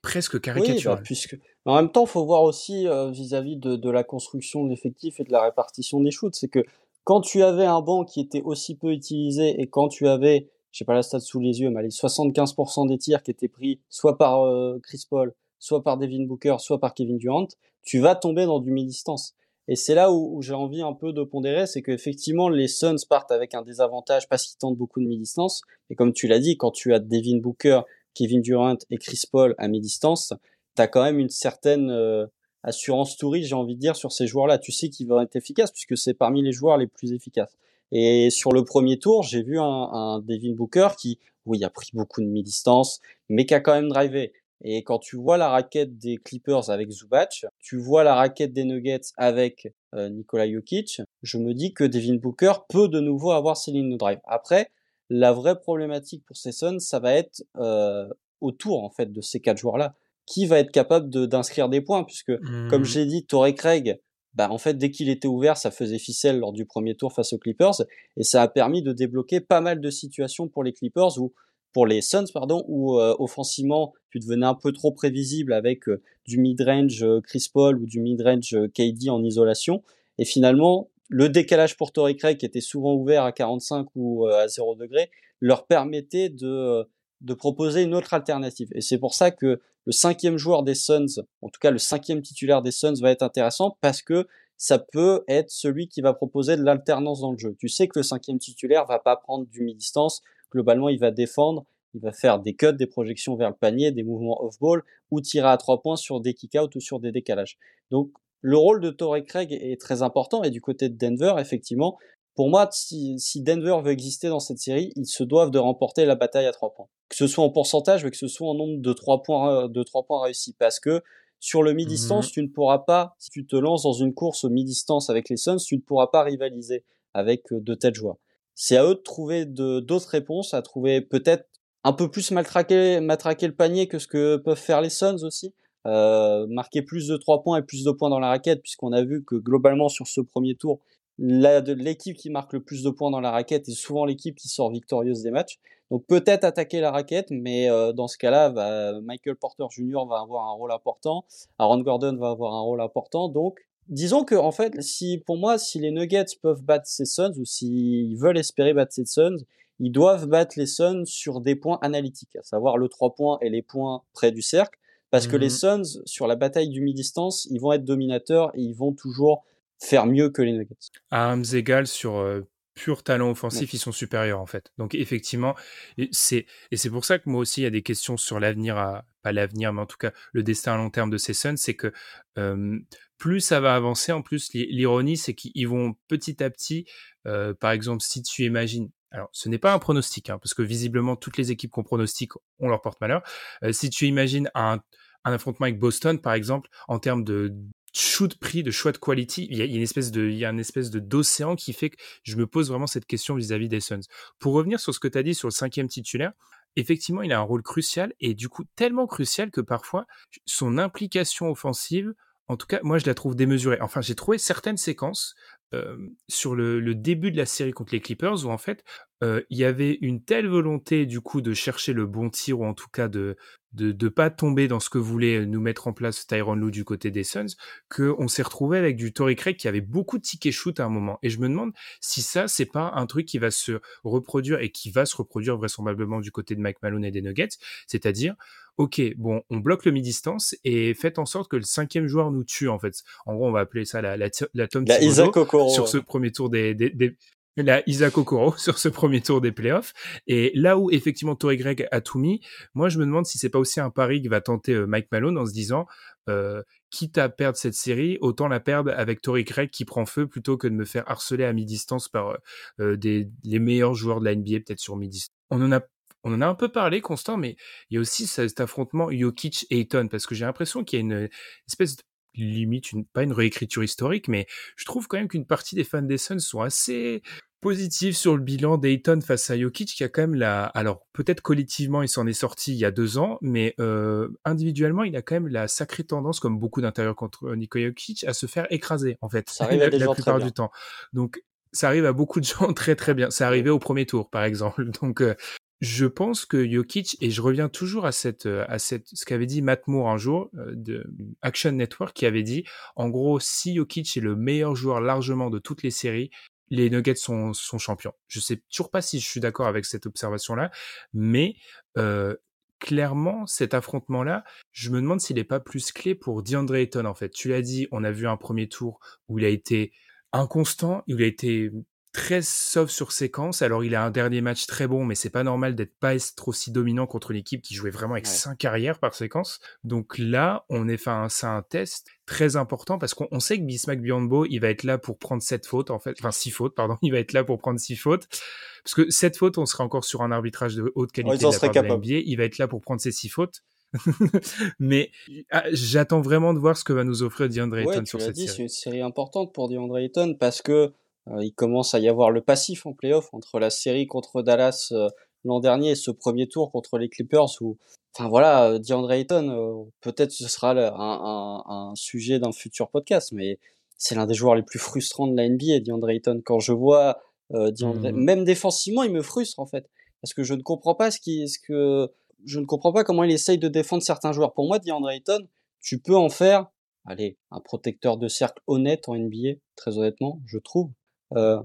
S1: presque caricatural.
S2: Oui, bah, puisque... En même temps, il faut voir aussi euh, vis-à-vis de, de, la construction de l'effectif et de la répartition des shoots, c'est que quand tu avais un banc qui était aussi peu utilisé et quand tu avais, je sais pas la stat sous les yeux, mais les 75% des tirs qui étaient pris soit par Chris Paul, soit par Devin Booker, soit par Kevin Durant, tu vas tomber dans du mi-distance. Et c'est là où, j'ai envie un peu de pondérer, c'est qu'effectivement, les Suns partent avec un désavantage parce qu'ils tentent beaucoup de mi-distance. Et comme tu l'as dit, quand tu as Devin Booker, Kevin Durant et Chris Paul à mi-distance, tu as quand même une certaine euh, assurance touriste, j'ai envie de dire, sur ces joueurs-là. Tu sais qu'ils vont être efficaces puisque c'est parmi les joueurs les plus efficaces. Et sur le premier tour, j'ai vu un, un Devin Booker qui, oui, a pris beaucoup de mi-distance, mais qui a quand même drivé. Et quand tu vois la raquette des Clippers avec Zubac, tu vois la raquette des Nuggets avec euh, Nikola Jokic, je me dis que Devin Booker peut de nouveau avoir ses lignes de drive. Après, la vraie problématique pour ces Suns, ça va être euh, autour en fait de ces quatre joueurs-là. Qui va être capable d'inscrire des points? Puisque, comme mmh. j'ai dit, Torrey Craig, bah, en fait, dès qu'il était ouvert, ça faisait ficelle lors du premier tour face aux Clippers. Et ça a permis de débloquer pas mal de situations pour les Clippers où pour les Suns, pardon, où euh, offensivement, tu devenais un peu trop prévisible avec euh, du mid-range euh, Chris Paul ou du mid-range KD en isolation. Et finalement, le décalage pour Torrey Craig, qui était souvent ouvert à 45 ou à 0 degré, leur permettait de, de proposer une autre alternative. Et c'est pour ça que le cinquième joueur des Suns, en tout cas le cinquième titulaire des Suns, va être intéressant parce que ça peut être celui qui va proposer de l'alternance dans le jeu. Tu sais que le cinquième titulaire va pas prendre du mi-distance, globalement, il va défendre, il va faire des cuts, des projections vers le panier, des mouvements off-ball, ou tirer à trois points sur des kick-out ou sur des décalages. Donc, le rôle de Torrey Craig est très important, et du côté de Denver, effectivement, pour moi, si, Denver veut exister dans cette série, ils se doivent de remporter la bataille à trois points. Que ce soit en pourcentage, mais que ce soit en nombre de trois points, de trois points réussis. Parce que sur le mi-distance, mhm. tu ne pourras pas, si tu te lances dans une course au mi-distance avec les Suns, tu ne pourras pas rivaliser avec euh, de tels joueurs c'est à eux de trouver d'autres réponses, à trouver peut-être un peu plus matraquer, matraquer le panier que ce que peuvent faire les Suns aussi, euh, marquer plus de 3 points et plus de points dans la raquette, puisqu'on a vu que globalement sur ce premier tour, l'équipe qui marque le plus de points dans la raquette est souvent l'équipe qui sort victorieuse des matchs. Donc peut-être attaquer la raquette, mais euh, dans ce cas-là, Michael Porter Jr. va avoir un rôle important, Aaron Gordon va avoir un rôle important. Donc disons que en fait, si pour moi, si les Nuggets peuvent battre ces Suns ou s'ils veulent espérer battre ces Suns, ils doivent battre les Suns sur des points analytiques, à savoir le 3 points et les points près du cercle, parce que les mmh Suns, sur la bataille du mi-distance, ils vont être dominateurs et ils vont toujours faire mieux que les Nuggets.
S1: À armes égales sur euh, pur talent offensif, ils sont supérieurs en fait. Donc effectivement, c'est et c'est pour ça que moi aussi il y a des questions sur l'avenir à pas l'avenir, mais en tout cas le destin à long terme de ces Suns, c'est que plus ça va avancer, en plus l'ironie c'est qu'ils vont petit à petit, euh, par exemple si tu imagines alors, ce n'est pas un pronostic, hein, parce que visiblement, toutes les équipes qu'on pronostique, on leur porte malheur. Euh, si tu imagines un, un affrontement avec Boston, par exemple, en termes de shoot prix, de choix de quality, il y a, une espèce de, y a espèce de d'océan qui fait que je me pose vraiment cette question vis-à-vis des Suns. Pour revenir sur ce que tu as dit sur le cinquième titulaire, effectivement, il a un rôle crucial et du coup tellement crucial que parfois son implication offensive, en tout cas, moi je la trouve démesurée. Enfin, j'ai trouvé certaines séquences euh, sur le, début de la série contre les Clippers où en fait euh, il y avait une telle volonté du coup de chercher le bon tir ou en tout cas de de ne pas tomber dans ce que voulait nous mettre en place Tyron Lou du côté des Suns, qu'on s'est retrouvé avec du Tory Craig qui avait beaucoup de tickets shoot à un moment. Et je me demande si ça, c'est pas un truc qui va se reproduire et qui va se reproduire vraisemblablement du côté de Mike Malone et des Nuggets. C'est-à-dire, ok, bon, on bloque le mi-distance et faites en sorte que le cinquième joueur nous tue, en fait. En gros, on va appeler ça la, la, la Tom
S2: la
S1: sur ce premier tour des, des, des la Isaac Okoro sur ce premier tour des playoffs. Et là où effectivement Torrey Greg a tout mis, moi je me demande si c'est pas aussi un pari que va tenter euh, Mike Malone en se disant, euh, quitte à perdre cette série, autant la perdre avec Torrey Greg qui prend feu plutôt que de me faire harceler à mi-distance par euh, des les meilleurs joueurs de la NBA peut-être sur mi-distance. On en a on en a un peu parlé, Constant, mais il y a aussi cet affrontement Jokic-Ayton, parce que j'ai l'impression qu'il y a une espèce de limite une, pas une réécriture historique, mais je trouve quand même qu'une partie des fans des Suns sont assez positifs sur le bilan d'Ayton face à Jokic, qui a quand même la, alors peut-être collectivement il s'en est sorti il y a deux ans, mais euh, individuellement il a quand même la sacrée tendance, comme beaucoup d'intérieurs contre Nikola Jokic, à se faire écraser en fait
S2: ça arrive la, plupart
S1: du temps. Donc ça arrive à beaucoup de gens très très bien. Ça arrivait au premier tour, par exemple. Donc, euh, je pense que Jokic, et je reviens toujours à cette, euh, à cette, ce qu'avait dit Matt Moore un jour euh, de Action Network, qui avait dit, en gros, si Jokic est le meilleur joueur largement de toutes les séries, les Nuggets sont, champions. Je sais toujours pas si je suis d'accord avec cette observation-là, mais euh, clairement, cet affrontement-là, je me demande s'il n'est pas plus clé pour DeAndre Ayton, en fait. Tu l'as dit, on a vu un premier tour où il a été inconstant, il a été très sauf sur séquence. Alors il a un dernier match très bon, mais c'est pas normal d'être pas être aussi dominant contre une équipe qui jouait vraiment avec cinq carrières par séquence. Donc là, on est un, c'est un test très important parce qu'on sait que Bismack Bionbo, il va être là pour prendre sept fautes en fait, enfin six fautes pardon, il va être là pour prendre six fautes parce que sept fautes, on serait encore sur un arbitrage de haute qualité de la part de Il va être là pour prendre ses six fautes. mais ah, j'attends vraiment de voir ce que va nous offrir DeAndre Ayton sur cette
S2: dit,
S1: série.
S2: C'est une série importante pour DeAndre Ayton parce que il commence à y avoir le passif en playoff entre la série contre Dallas euh, l'an dernier et ce premier tour contre les Clippers où, enfin voilà, euh, DeAndre Ayton, peut-être ce sera un, un, un sujet d'un futur podcast, mais c'est l'un des joueurs les plus frustrants de la NBA, DeAndre Ayton. Quand je vois euh, DeAndre, mmh même défensivement, il me frustre en fait, parce que je ne comprends pas ce qui, ce que, je ne comprends pas comment il essaye de défendre certains joueurs. Pour moi, DeAndre Ayton, tu peux en faire, allez, un protecteur de cercle honnête en NBA, très honnêtement, je trouve. Euh,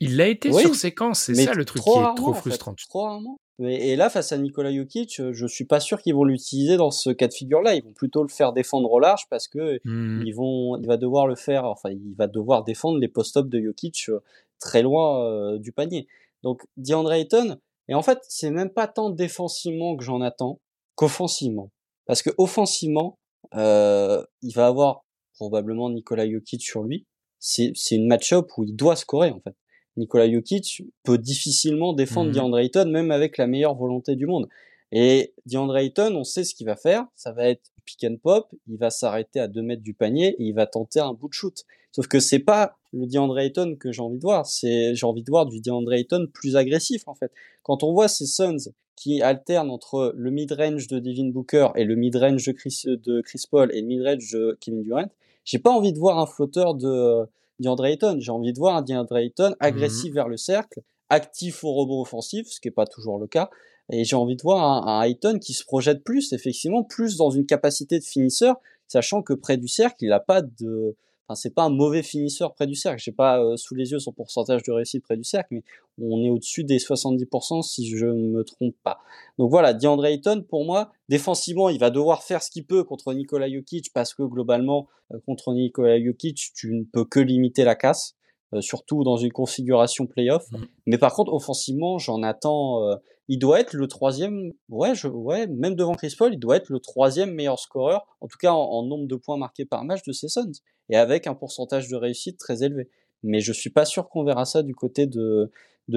S1: il l'a été sur séquence, c'est ça le truc qui est trop frustrant.
S2: trop rarement. et là, face à Nikola Jokic, je suis pas sûr qu'ils vont l'utiliser dans ce cas de figure-là. Ils vont plutôt le faire défendre au large parce que mmh. ils vont, il va devoir le faire. Enfin, il va devoir défendre les post-ups de Jokic euh, très loin euh, du panier. Donc, DeAndre Ayton. Et en fait, c'est même pas tant défensivement que j'en attends qu'offensivement. Parce que offensivement, euh, il va avoir probablement Nikola Jokic sur lui c'est une match-up où il doit scorer en fait. Nikola Jokic peut difficilement défendre mmh. DeAndre Ayton même avec la meilleure volonté du monde. Et DeAndre Ayton, on sait ce qu'il va faire, ça va être pick and pop, il va s'arrêter à 2 mètres du panier et il va tenter un bout de shoot. Sauf que c'est pas le DeAndre Ayton que j'ai envie de voir, c'est j'ai envie de voir du DeAndre Ayton plus agressif en fait. Quand on voit ces Suns qui alternent entre le mid-range de Devin Booker et le mid-range de Chris, de Chris Paul et le mid-range de Kevin Durant, j'ai pas envie de voir un flotteur de DeAndre Ayton, j'ai envie de voir un DeAndre Ayton agressif mmh vers le cercle, actif au rebond offensif, ce qui est pas toujours le cas, et j'ai envie de voir un, un Ayton qui se projette plus, effectivement, plus dans une capacité de finisseur, sachant que près du cercle, il n'a pas de, enfin, c'est pas un mauvais finisseur près du cercle. J'ai pas euh, sous les yeux son pourcentage de réussite près du cercle, mais on est au-dessus des 70% si je ne me trompe pas. Donc voilà, DeAndre Ayton, pour moi, défensivement, il va devoir faire ce qu'il peut contre Nikola Jokic parce que globalement, euh, contre Nikola Jokic, tu ne peux que limiter la casse. Euh, surtout dans une configuration playoff. Mmh. Mais par contre, offensivement, j'en attends. Il doit être le troisième. Ouais, même devant Chris Paul, il doit être le troisième meilleur scoreur, en tout cas en, nombre de points marqués par match de ses Suns, et avec un pourcentage de réussite très élevé. Mais je suis pas sûr qu'on verra ça du côté de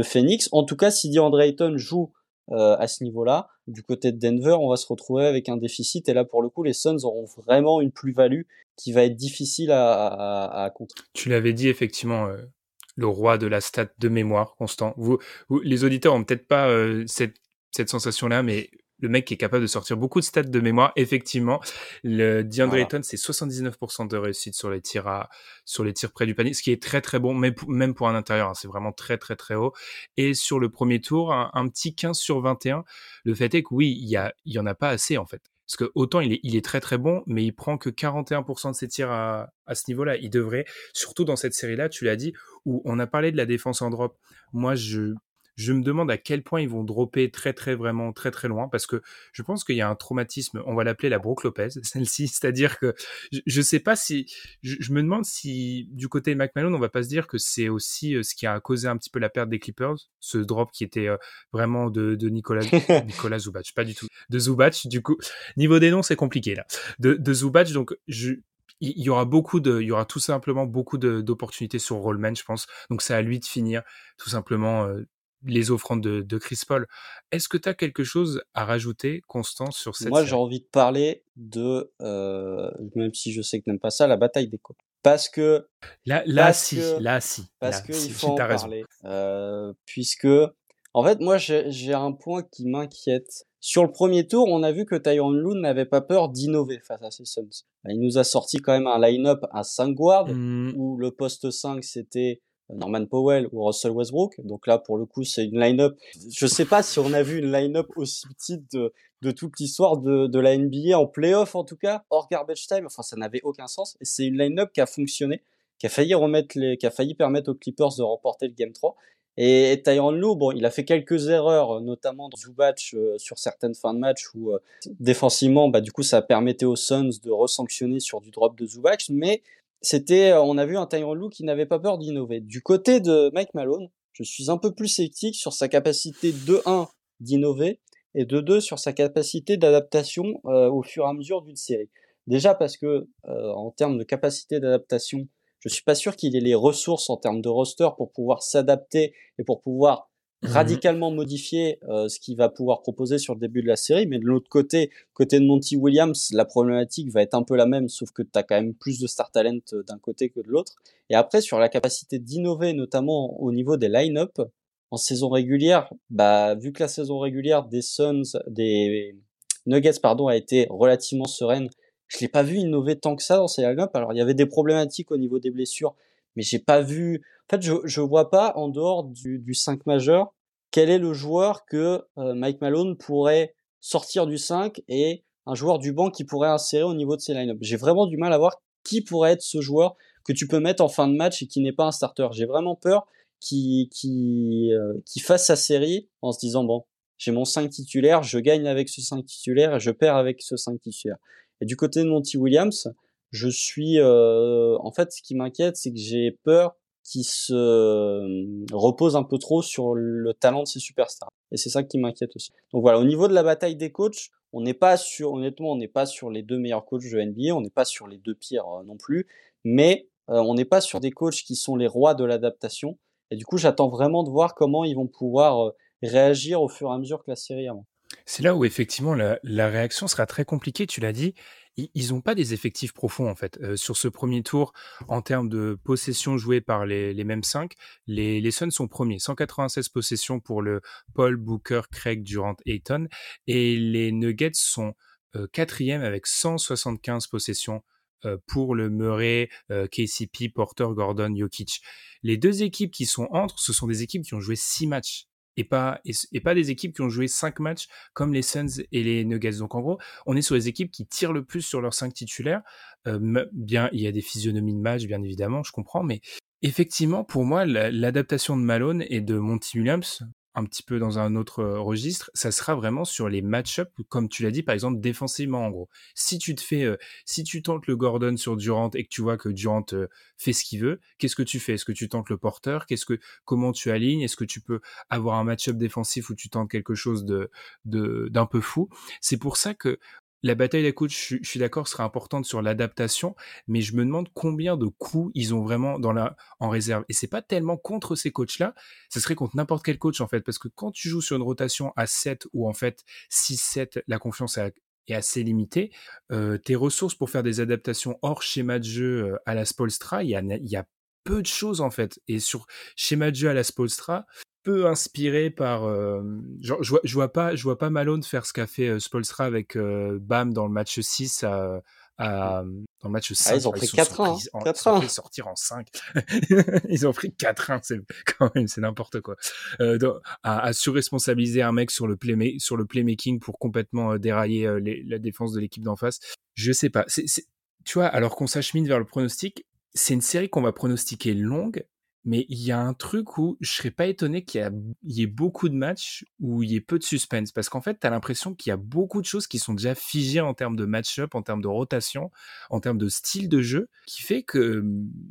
S2: Phoenix. En tout cas, si DeAndre Ayton joue euh, à ce niveau-là, du côté de Denver, on va se retrouver avec un déficit. Et là, pour le coup, les Suns auront vraiment une plus-value qui va être difficile à contrer.
S1: Tu l'avais dit effectivement, euh, le roi de la stat de mémoire constant. Vous, les auditeurs ont peut-être pas euh, cette, cette sensation-là, mais le mec qui est capable de sortir beaucoup de stats de mémoire, effectivement, le DeAndre Ayton, c'est 79% de réussite sur les tirs à, sur les tirs près du panier, ce qui est très très bon, même pour, même pour un intérieur, hein, c'est vraiment très très très haut. Et sur le premier tour, un, petit 15 sur 21. Le fait est que oui, il y a, il y en a pas assez en fait. Parce que autant il est, très très bon, mais il prend que 41% de ses tirs à ce niveau-là. Il devrait, surtout dans cette série-là, tu l'as dit, où on a parlé de la défense en drop. Moi, je, je me demande à quel point ils vont dropper très très vraiment très très loin parce que je pense qu'il y a un traumatisme, on va l'appeler la Brooke Lopez, celle-ci, c'est-à-dire que je, ne sais pas si je, me demande si du côté de McMahon on va pas se dire que c'est aussi euh, ce qui a causé un petit peu la perte des Clippers, ce drop qui était euh, vraiment de, de Nicolas Nicolas Zubac, pas du tout, de Zubac du coup. Niveau des noms c'est compliqué là, de, de Zubac donc je il y aura beaucoup de, il y aura tout simplement beaucoup d'opportunités sur Rollman, je pense. Donc c'est à lui de finir tout simplement euh, les offrandes de, de Chris Paul. Est-ce que tu as quelque chose à rajouter, Constant, sur cette
S2: Moi, j'ai envie de parler de, euh, même si je sais que tu n'aimes pas ça, la bataille des côtes. Parce que
S1: là, là si, là si,
S2: parce
S1: qu'il
S2: faut en parler, euh, puisque en fait, moi, j'ai un point qui m'inquiète. Sur le premier tour, on a vu que Tyron Lue n'avait pas peur d'innover face à ses Suns. Il nous a sorti quand même un line-up à 5 guards, mmh. où le poste 5, c'était Norman Powell ou Russell Westbrook. Donc là, pour le coup, c'est une line-up. Je sais pas si on a vu une line-up aussi petite de, toute l'histoire de, la NBA en playoff, en tout cas, hors garbage time. Enfin, ça n'avait aucun sens. Et c'est une line-up qui a fonctionné, qui a failli permettre aux Clippers de remporter le game 3. Et, Tyron Lue, bon, il a fait quelques erreurs, notamment dans Zubac euh, sur certaines fins de match où euh, défensivement, bah du coup, ça permettait aux Suns de resanctionner sur du drop de Zubac, mais c'était, euh, on a vu un Tyron Lue qui n'avait pas peur d'innover. Du côté de Mike Malone, je suis un peu plus sceptique sur sa capacité de 1 d'innover et de 2 sur sa capacité d'adaptation euh, au fur et à mesure d'une série. Déjà parce que euh, en termes de capacité d'adaptation, je suis pas sûr qu'il ait les ressources en termes de roster pour pouvoir s'adapter et pour pouvoir radicalement modifier euh, ce qu'il va pouvoir proposer sur le début de la série. Mais de l'autre côté, côté de Monty Williams, la problématique va être un peu la même, sauf que tu as quand même plus de star talent euh, d'un côté que de l'autre. Et après, sur la capacité d'innover, notamment au niveau des line-up, en saison régulière, bah, vu que la saison régulière des Suns, des Nuggets, pardon, a été relativement sereine, je l'ai pas vu innover tant que ça dans ces line-up. Alors, il y avait des problématiques au niveau des blessures, mais j'ai pas vu. Fait, je je vois pas en dehors du, du 5 majeur quel est le joueur que euh, Mike Malone pourrait sortir du 5 et un joueur du banc qui pourrait insérer au niveau de ses line-up. J'ai vraiment du mal à voir qui pourrait être ce joueur que tu peux mettre en fin de match et qui n'est pas un starter. J'ai vraiment peur qu'il qui, euh, qui fasse sa série en se disant bon, j'ai mon 5 titulaire, je gagne avec ce 5 titulaire et je perds avec ce 5 titulaire. Et du côté de Monty Williams, je suis euh, en fait ce qui m'inquiète c'est que j'ai peur qu'il se euh, repose un peu trop sur le talent de ses superstars. Et c'est ça qui m'inquiète aussi. Donc voilà au niveau de la bataille des coachs on n'est pas sur honnêtement on n'est pas sur les deux meilleurs coachs de NBA on n'est pas sur les deux pires euh, non plus. Mais on n'est pas sur des coachs qui sont les rois de l'adaptation. Et du coup j'attends vraiment de voir comment ils vont pouvoir réagir au fur et à mesure que la série avance.
S1: C'est là où effectivement la, réaction sera très compliquée, tu l'as dit. Ils n'ont pas des effectifs profonds en fait. Euh, sur ce premier tour, en termes de possession jouée par les, mêmes cinq, les, Suns sont premiers. 196 possessions pour le Paul, Booker, Craig, Durant, Ayton. Et les Nuggets sont euh, quatrième avec 175 possessions euh, pour le Murray, KCP, Porter, Gordon, Jokic. Les deux équipes qui sont entre, ce sont des équipes qui ont joué six matchs et pas, et, pas des équipes qui ont joué 5 matchs comme les Suns et les Nuggets. Donc en gros, on est sur les équipes qui tirent le plus sur leurs 5 titulaires. Euh, bien, il y a des physionomies de match, bien évidemment, je comprends, mais effectivement, pour moi, l'adaptation de Malone et de Monty Williams, un petit peu dans un autre euh, registre, ça sera vraiment sur les match-ups, comme tu l'as dit, par exemple, défensivement, en gros. Si tu te fais, euh, si tu tentes le Gordon sur Durant et que tu vois que Durant euh, fait ce qu'il veut, qu'est-ce que tu fais? Est-ce que tu tentes le porteur? Qu'est-ce que, comment tu alignes? Est-ce que tu peux avoir un match-up défensif où tu tentes quelque chose de, de, d'un peu fou? C'est pour ça que la bataille des coachs, je, suis d'accord, sera importante sur l'adaptation, mais je me demande combien de coups ils ont vraiment en réserve. Et c'est pas tellement contre ces coachs-là, ce serait contre n'importe quel coach en fait, parce que quand tu joues sur une rotation à 7 ou en fait 6-7, la confiance est assez limitée, euh, tes ressources pour faire des adaptations hors schéma de jeu euh, à la Spolstra, il y a, y a peu de choses en fait. Et sur schéma de jeu à la Spolstra, peu inspiré par. Euh, genre, je, vois, je vois pas, je vois pas Malone faire ce qu'a fait euh, Spolstra avec euh, Bam dans le match 6 à, à dans le match 5.
S2: Ah, ils ont pris 4 ans. Ils, 4 ans.
S1: sortir en 5. ils ont pris 4 ans, c'est quand même, c'est n'importe quoi. Euh, à, à, surresponsabiliser un mec sur le, play, sur le playmaking pour complètement dérailler les, la défense de l'équipe d'en face. Je sais pas. Tu vois, alors qu'on s'achemine vers le pronostic, c'est une série qu'on va pronostiquer longue, mais il y a un truc où je serais pas étonné qu'il y, ait beaucoup de matchs où il y ait peu de suspense. Parce qu'en fait, tu as l'impression qu'il y a beaucoup de choses qui sont déjà figées en termes de match-up, en termes de rotation, en termes de style de jeu, qui fait que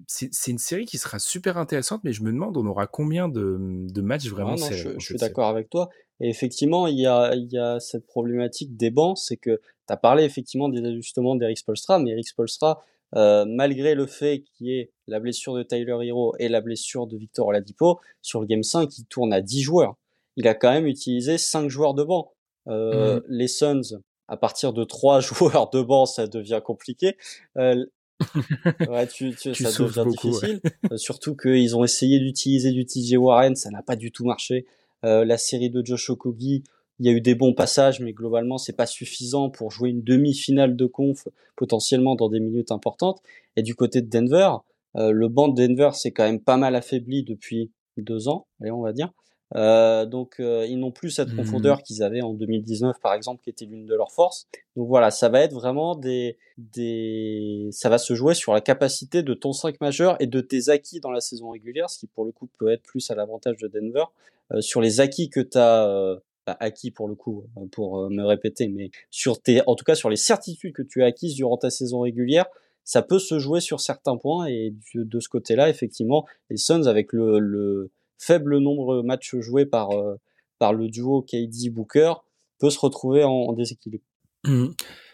S1: c'est une série qui sera super intéressante, mais je me demande, on aura combien de, de matchs vraiment
S2: non, Je, je suis d'accord avec toi. Et effectivement, il y a, il y a cette problématique des bancs, c'est que tu as parlé effectivement des ajustements d'Eric Spolstra, mais Eric Spolstra, euh, malgré le fait qu'il y ait la blessure de Tyler Hero et la blessure de Victor Oladipo, sur le Game 5, il tourne à 10 joueurs. Il a quand même utilisé 5 joueurs de banc. Euh, mmh. Les Suns, à partir de 3 joueurs de banc, ça devient compliqué. Euh, ouais, tu, tu, ça devient difficile. Euh, surtout qu'ils ont essayé d'utiliser du TJ Warren, ça n'a pas du tout marché. Euh, la série de Josh Okogi, il y a eu des bons passages, mais globalement, c'est pas suffisant pour jouer une demi-finale de conf potentiellement dans des minutes importantes. Et du côté de Denver, euh, le banc de Denver s'est quand même pas mal affaibli depuis deux ans, allez, on va dire. Euh, donc euh, ils n'ont plus cette mmh. profondeur qu'ils avaient en 2019 par exemple, qui était l'une de leurs forces. Donc voilà, ça va être vraiment des, des, ça va se jouer sur la capacité de ton 5 majeur et de tes acquis dans la saison régulière, ce qui pour le coup peut être plus à l'avantage de Denver. Euh, sur les acquis que tu as acquis pour le coup, hein, pour euh, me répéter, mais sur tes, en tout cas sur les certitudes que tu as acquises durant ta saison régulière, ça peut se jouer sur certains points et de ce côté-là, effectivement, les Suns avec le, faible nombre de matchs joués par euh, par le duo KD Booker peut se retrouver en, déséquilibre.
S1: Mmh.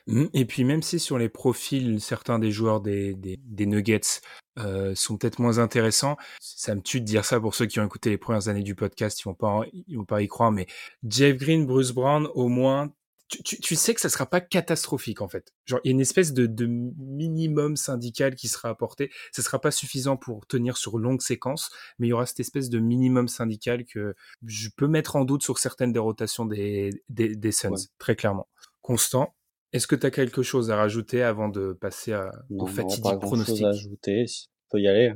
S1: Mmh. Et puis même si sur les profils, certains des joueurs des, des, Nuggets euh, sont peut-être moins intéressants, ça me tue de dire ça pour ceux qui ont écouté les premières années du podcast, ils vont pas, ils vont pas y croire, mais Jeff Green, Bruce Brown, au moins, tu, tu, tu, sais que ça sera pas catastrophique en fait. Genre il y a une espèce de, de minimum syndical qui sera apporté. Ça sera pas suffisant pour tenir sur longue séquence, mais il y aura cette espèce de minimum syndical que je peux mettre en doute sur certaines des rotations des, des, des Suns, très clairement. Constant, est-ce que tu as quelque chose à rajouter avant de passer à,
S2: non,
S1: au
S2: fatidique non, pas pronostic à ajouter, on peut y aller.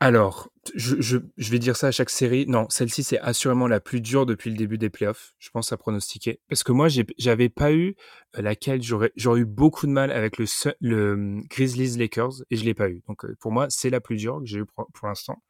S1: Alors, je, je, je, vais dire ça à chaque série. Non, celle-ci, c'est assurément la plus dure depuis le début des playoffs. Je pense à pronostiquer. Parce que moi, j'avais pas eu euh, laquelle j'aurais eu beaucoup de mal avec le, le hum, Grizzlies Lakers et je l'ai pas eu. Donc, euh, pour moi, c'est la plus dure que j'ai eu pour, pour l'instant.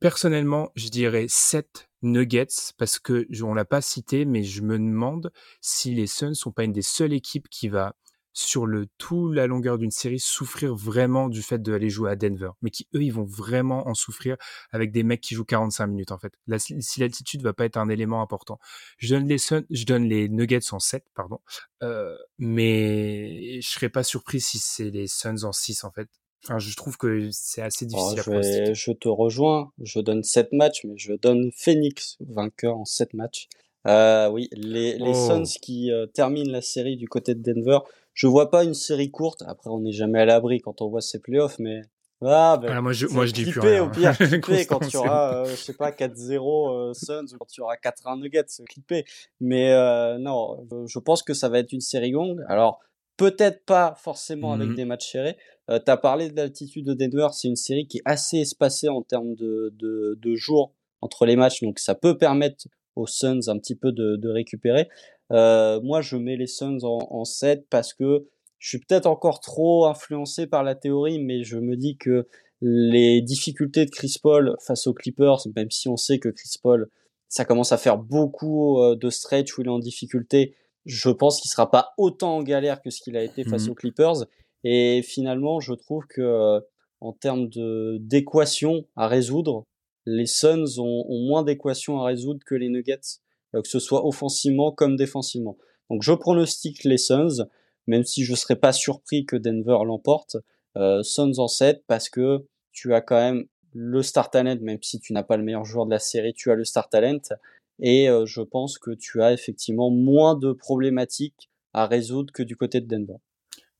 S1: Personnellement, je dirais 7 Nuggets parce que on l'a pas cité, mais je me demande si les Suns sont pas une des seules équipes qui va sur le tout la longueur d'une série souffrir vraiment du fait d'aller jouer à Denver, mais qui eux ils vont vraiment en souffrir avec des mecs qui jouent 45 minutes en fait. Si l'altitude va pas être un élément important, je donne les Suns, je donne les Nuggets en 7 pardon, euh, mais je serais pas surpris si c'est les Suns en 6 en fait. Enfin, je trouve que c'est assez difficile
S2: à je, je te rejoins. Je donne 7 matchs, mais je donne Phoenix vainqueur en 7 matchs. Euh, oui, les, les oh. Suns qui euh, terminent la série du côté de Denver, je vois pas une série courte. Après, on n'est jamais à l'abri quand on voit ces playoffs, mais ah, ben,
S1: Alors moi, je, moi, je dis plus rien.
S2: au pire, clipper quand tu auras, euh, je sais pas, 4-0 euh, Suns ou quand tu auras 4-1 Nuggets, clipper. Mais euh, non, je pense que ça va être une série longue. Alors, peut-être pas forcément avec mmh des matchs serrés. Euh, tu as parlé de l'altitude de Denver, c'est une série qui est assez espacée en termes de, de, de jours entre les matchs, donc ça peut permettre aux Suns un petit peu de, de récupérer. Euh, moi, je mets les Suns en, en 7 parce que je suis peut-être encore trop influencé par la théorie, mais je me dis que les difficultés de Chris Paul face aux Clippers, même si on sait que Chris Paul, ça commence à faire beaucoup euh, de stretch où il est en difficulté, je pense qu'il sera pas autant en galère que ce qu'il a été face mmh aux Clippers. Et finalement, je trouve que euh, en termes de d'équations à résoudre, les Suns ont, ont moins d'équations à résoudre que les Nuggets, euh, que ce soit offensivement comme défensivement. Donc je pronostique les Suns même si je serais pas surpris que Denver l'emporte. Euh, Suns en 7 parce que tu as quand même le star talent, même si tu n'as pas le meilleur joueur de la série, tu as le star talent. Et je pense que tu as effectivement moins de problématiques à résoudre que du côté de Denver.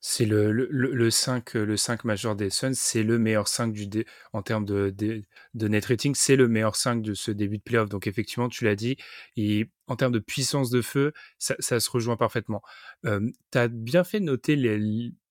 S1: C'est le, le, le, 5, le 5 majeur des Suns, c'est le meilleur 5 du en termes de, de, de net rating, c'est le meilleur 5 de ce début de playoff. Donc effectivement, tu l'as dit, et en termes de puissance de feu, ça, se rejoint parfaitement. Euh, tu as bien fait noter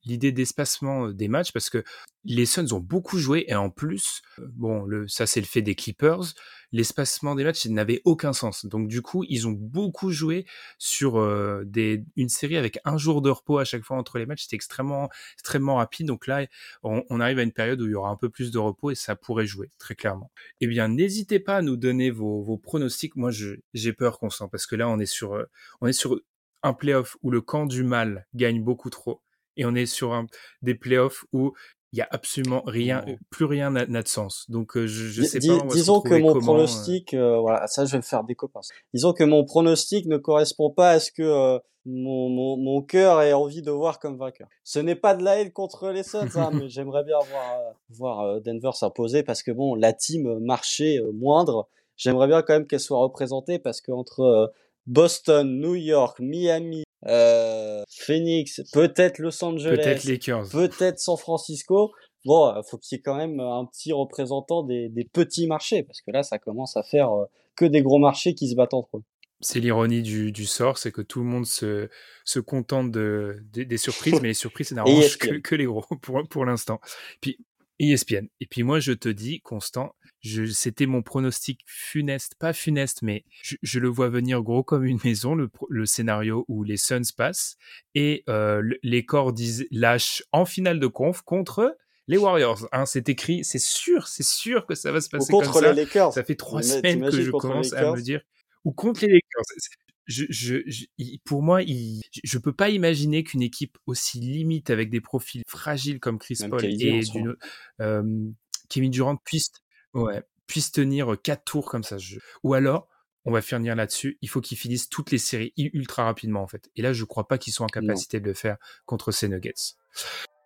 S1: l'idée d'espacement des matchs parce que les Suns ont beaucoup joué et en plus, bon, ça c'est le fait des Clippers, l'espacement des matchs n'avait aucun sens. Donc du coup, ils ont beaucoup joué sur une série avec un jour de repos à chaque fois entre les matchs. C'était extrêmement, extrêmement rapide. Donc là, on, arrive à une période où il y aura un peu plus de repos et ça pourrait jouer très clairement. Eh bien, n'hésitez pas à nous donner vos, vos pronostics. Moi, j'ai peur qu'on sent parce que là, on est sur, euh, on est sur un playoff où le camp du mal gagne beaucoup trop et on est sur un, des playoffs où il y a absolument rien, plus rien n'a de sens. Donc je, je sais pas.
S2: disons que mon pronostic, euh, voilà, ça je vais me faire des copains. Disons que mon pronostic ne correspond pas à ce que euh, mon, mon, mon cœur ait envie de voir comme vainqueur. Ce n'est pas de la haine contre les Suns, hein, mais j'aimerais bien voir, euh, voir Denver s'imposer parce que bon, la team marché moindre, j'aimerais bien quand même qu'elle soit représentée parce que entre Boston, New York, Miami, euh, Phoenix, peut-être Los Angeles,
S1: peut-être Lakers,
S2: peut-être San Francisco. Bon, euh, faut qu'il y ait quand même un petit représentant des, des, petits marchés, parce que là, ça commence à faire euh, que des gros marchés qui se battent entre eux.
S1: C'est l'ironie du, du, sort, c'est que tout le monde se, se contente de, des surprises, mais les surprises, ça n'arrange que, que, les gros pour, pour l'instant. Puis ESPN. Et puis moi, je te dis, Constant, c'était mon pronostic funeste, pas funeste, mais je, le vois venir gros comme une maison, le, le scénario où les Suns passent et euh, les corps disent, lâchent en finale de conf contre les Warriors. Hein, c'est écrit, c'est sûr, c'est sûr que ça va se passer contre comme ça.
S2: Les Lakers.
S1: Ça fait trois semaines que je commence à me dire, ou contre les Lakers. Je, je, je, pour moi, il, je peux pas imaginer qu'une équipe aussi limite avec des profils fragiles comme Chris Paul et euh, Kevin Durant puisse Ouais, puisse tenir quatre tours comme ça. Je... Ou alors, on va finir là-dessus, il faut qu'ils finissent toutes les séries ultra rapidement en fait. Et là, je crois pas qu'ils sont en capacité de le faire contre ces Nuggets.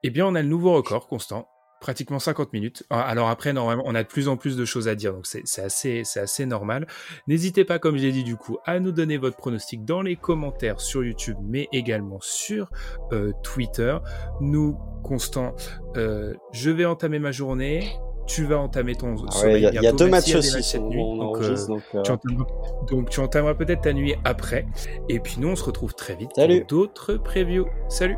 S1: Eh bien, on a le nouveau record constant, pratiquement 50 minutes. Ah, alors après, normalement, on a de plus en plus de choses à dire, donc c'est assez, c'est assez normal. N'hésitez pas, comme j'ai dit du coup, à nous donner votre pronostic dans les commentaires sur YouTube, mais également sur euh, Twitter. Nous, Constant, euh, je vais entamer ma journée tu vas entamer ton
S2: ah Il y, a deux matchs aussi cette nuit.
S1: Donc, euh, euh, Tu entameras, donc, tu entameras peut-être ta nuit après. Et puis nous, on se retrouve très vite
S2: Salut.
S1: pour d'autres previews. Salut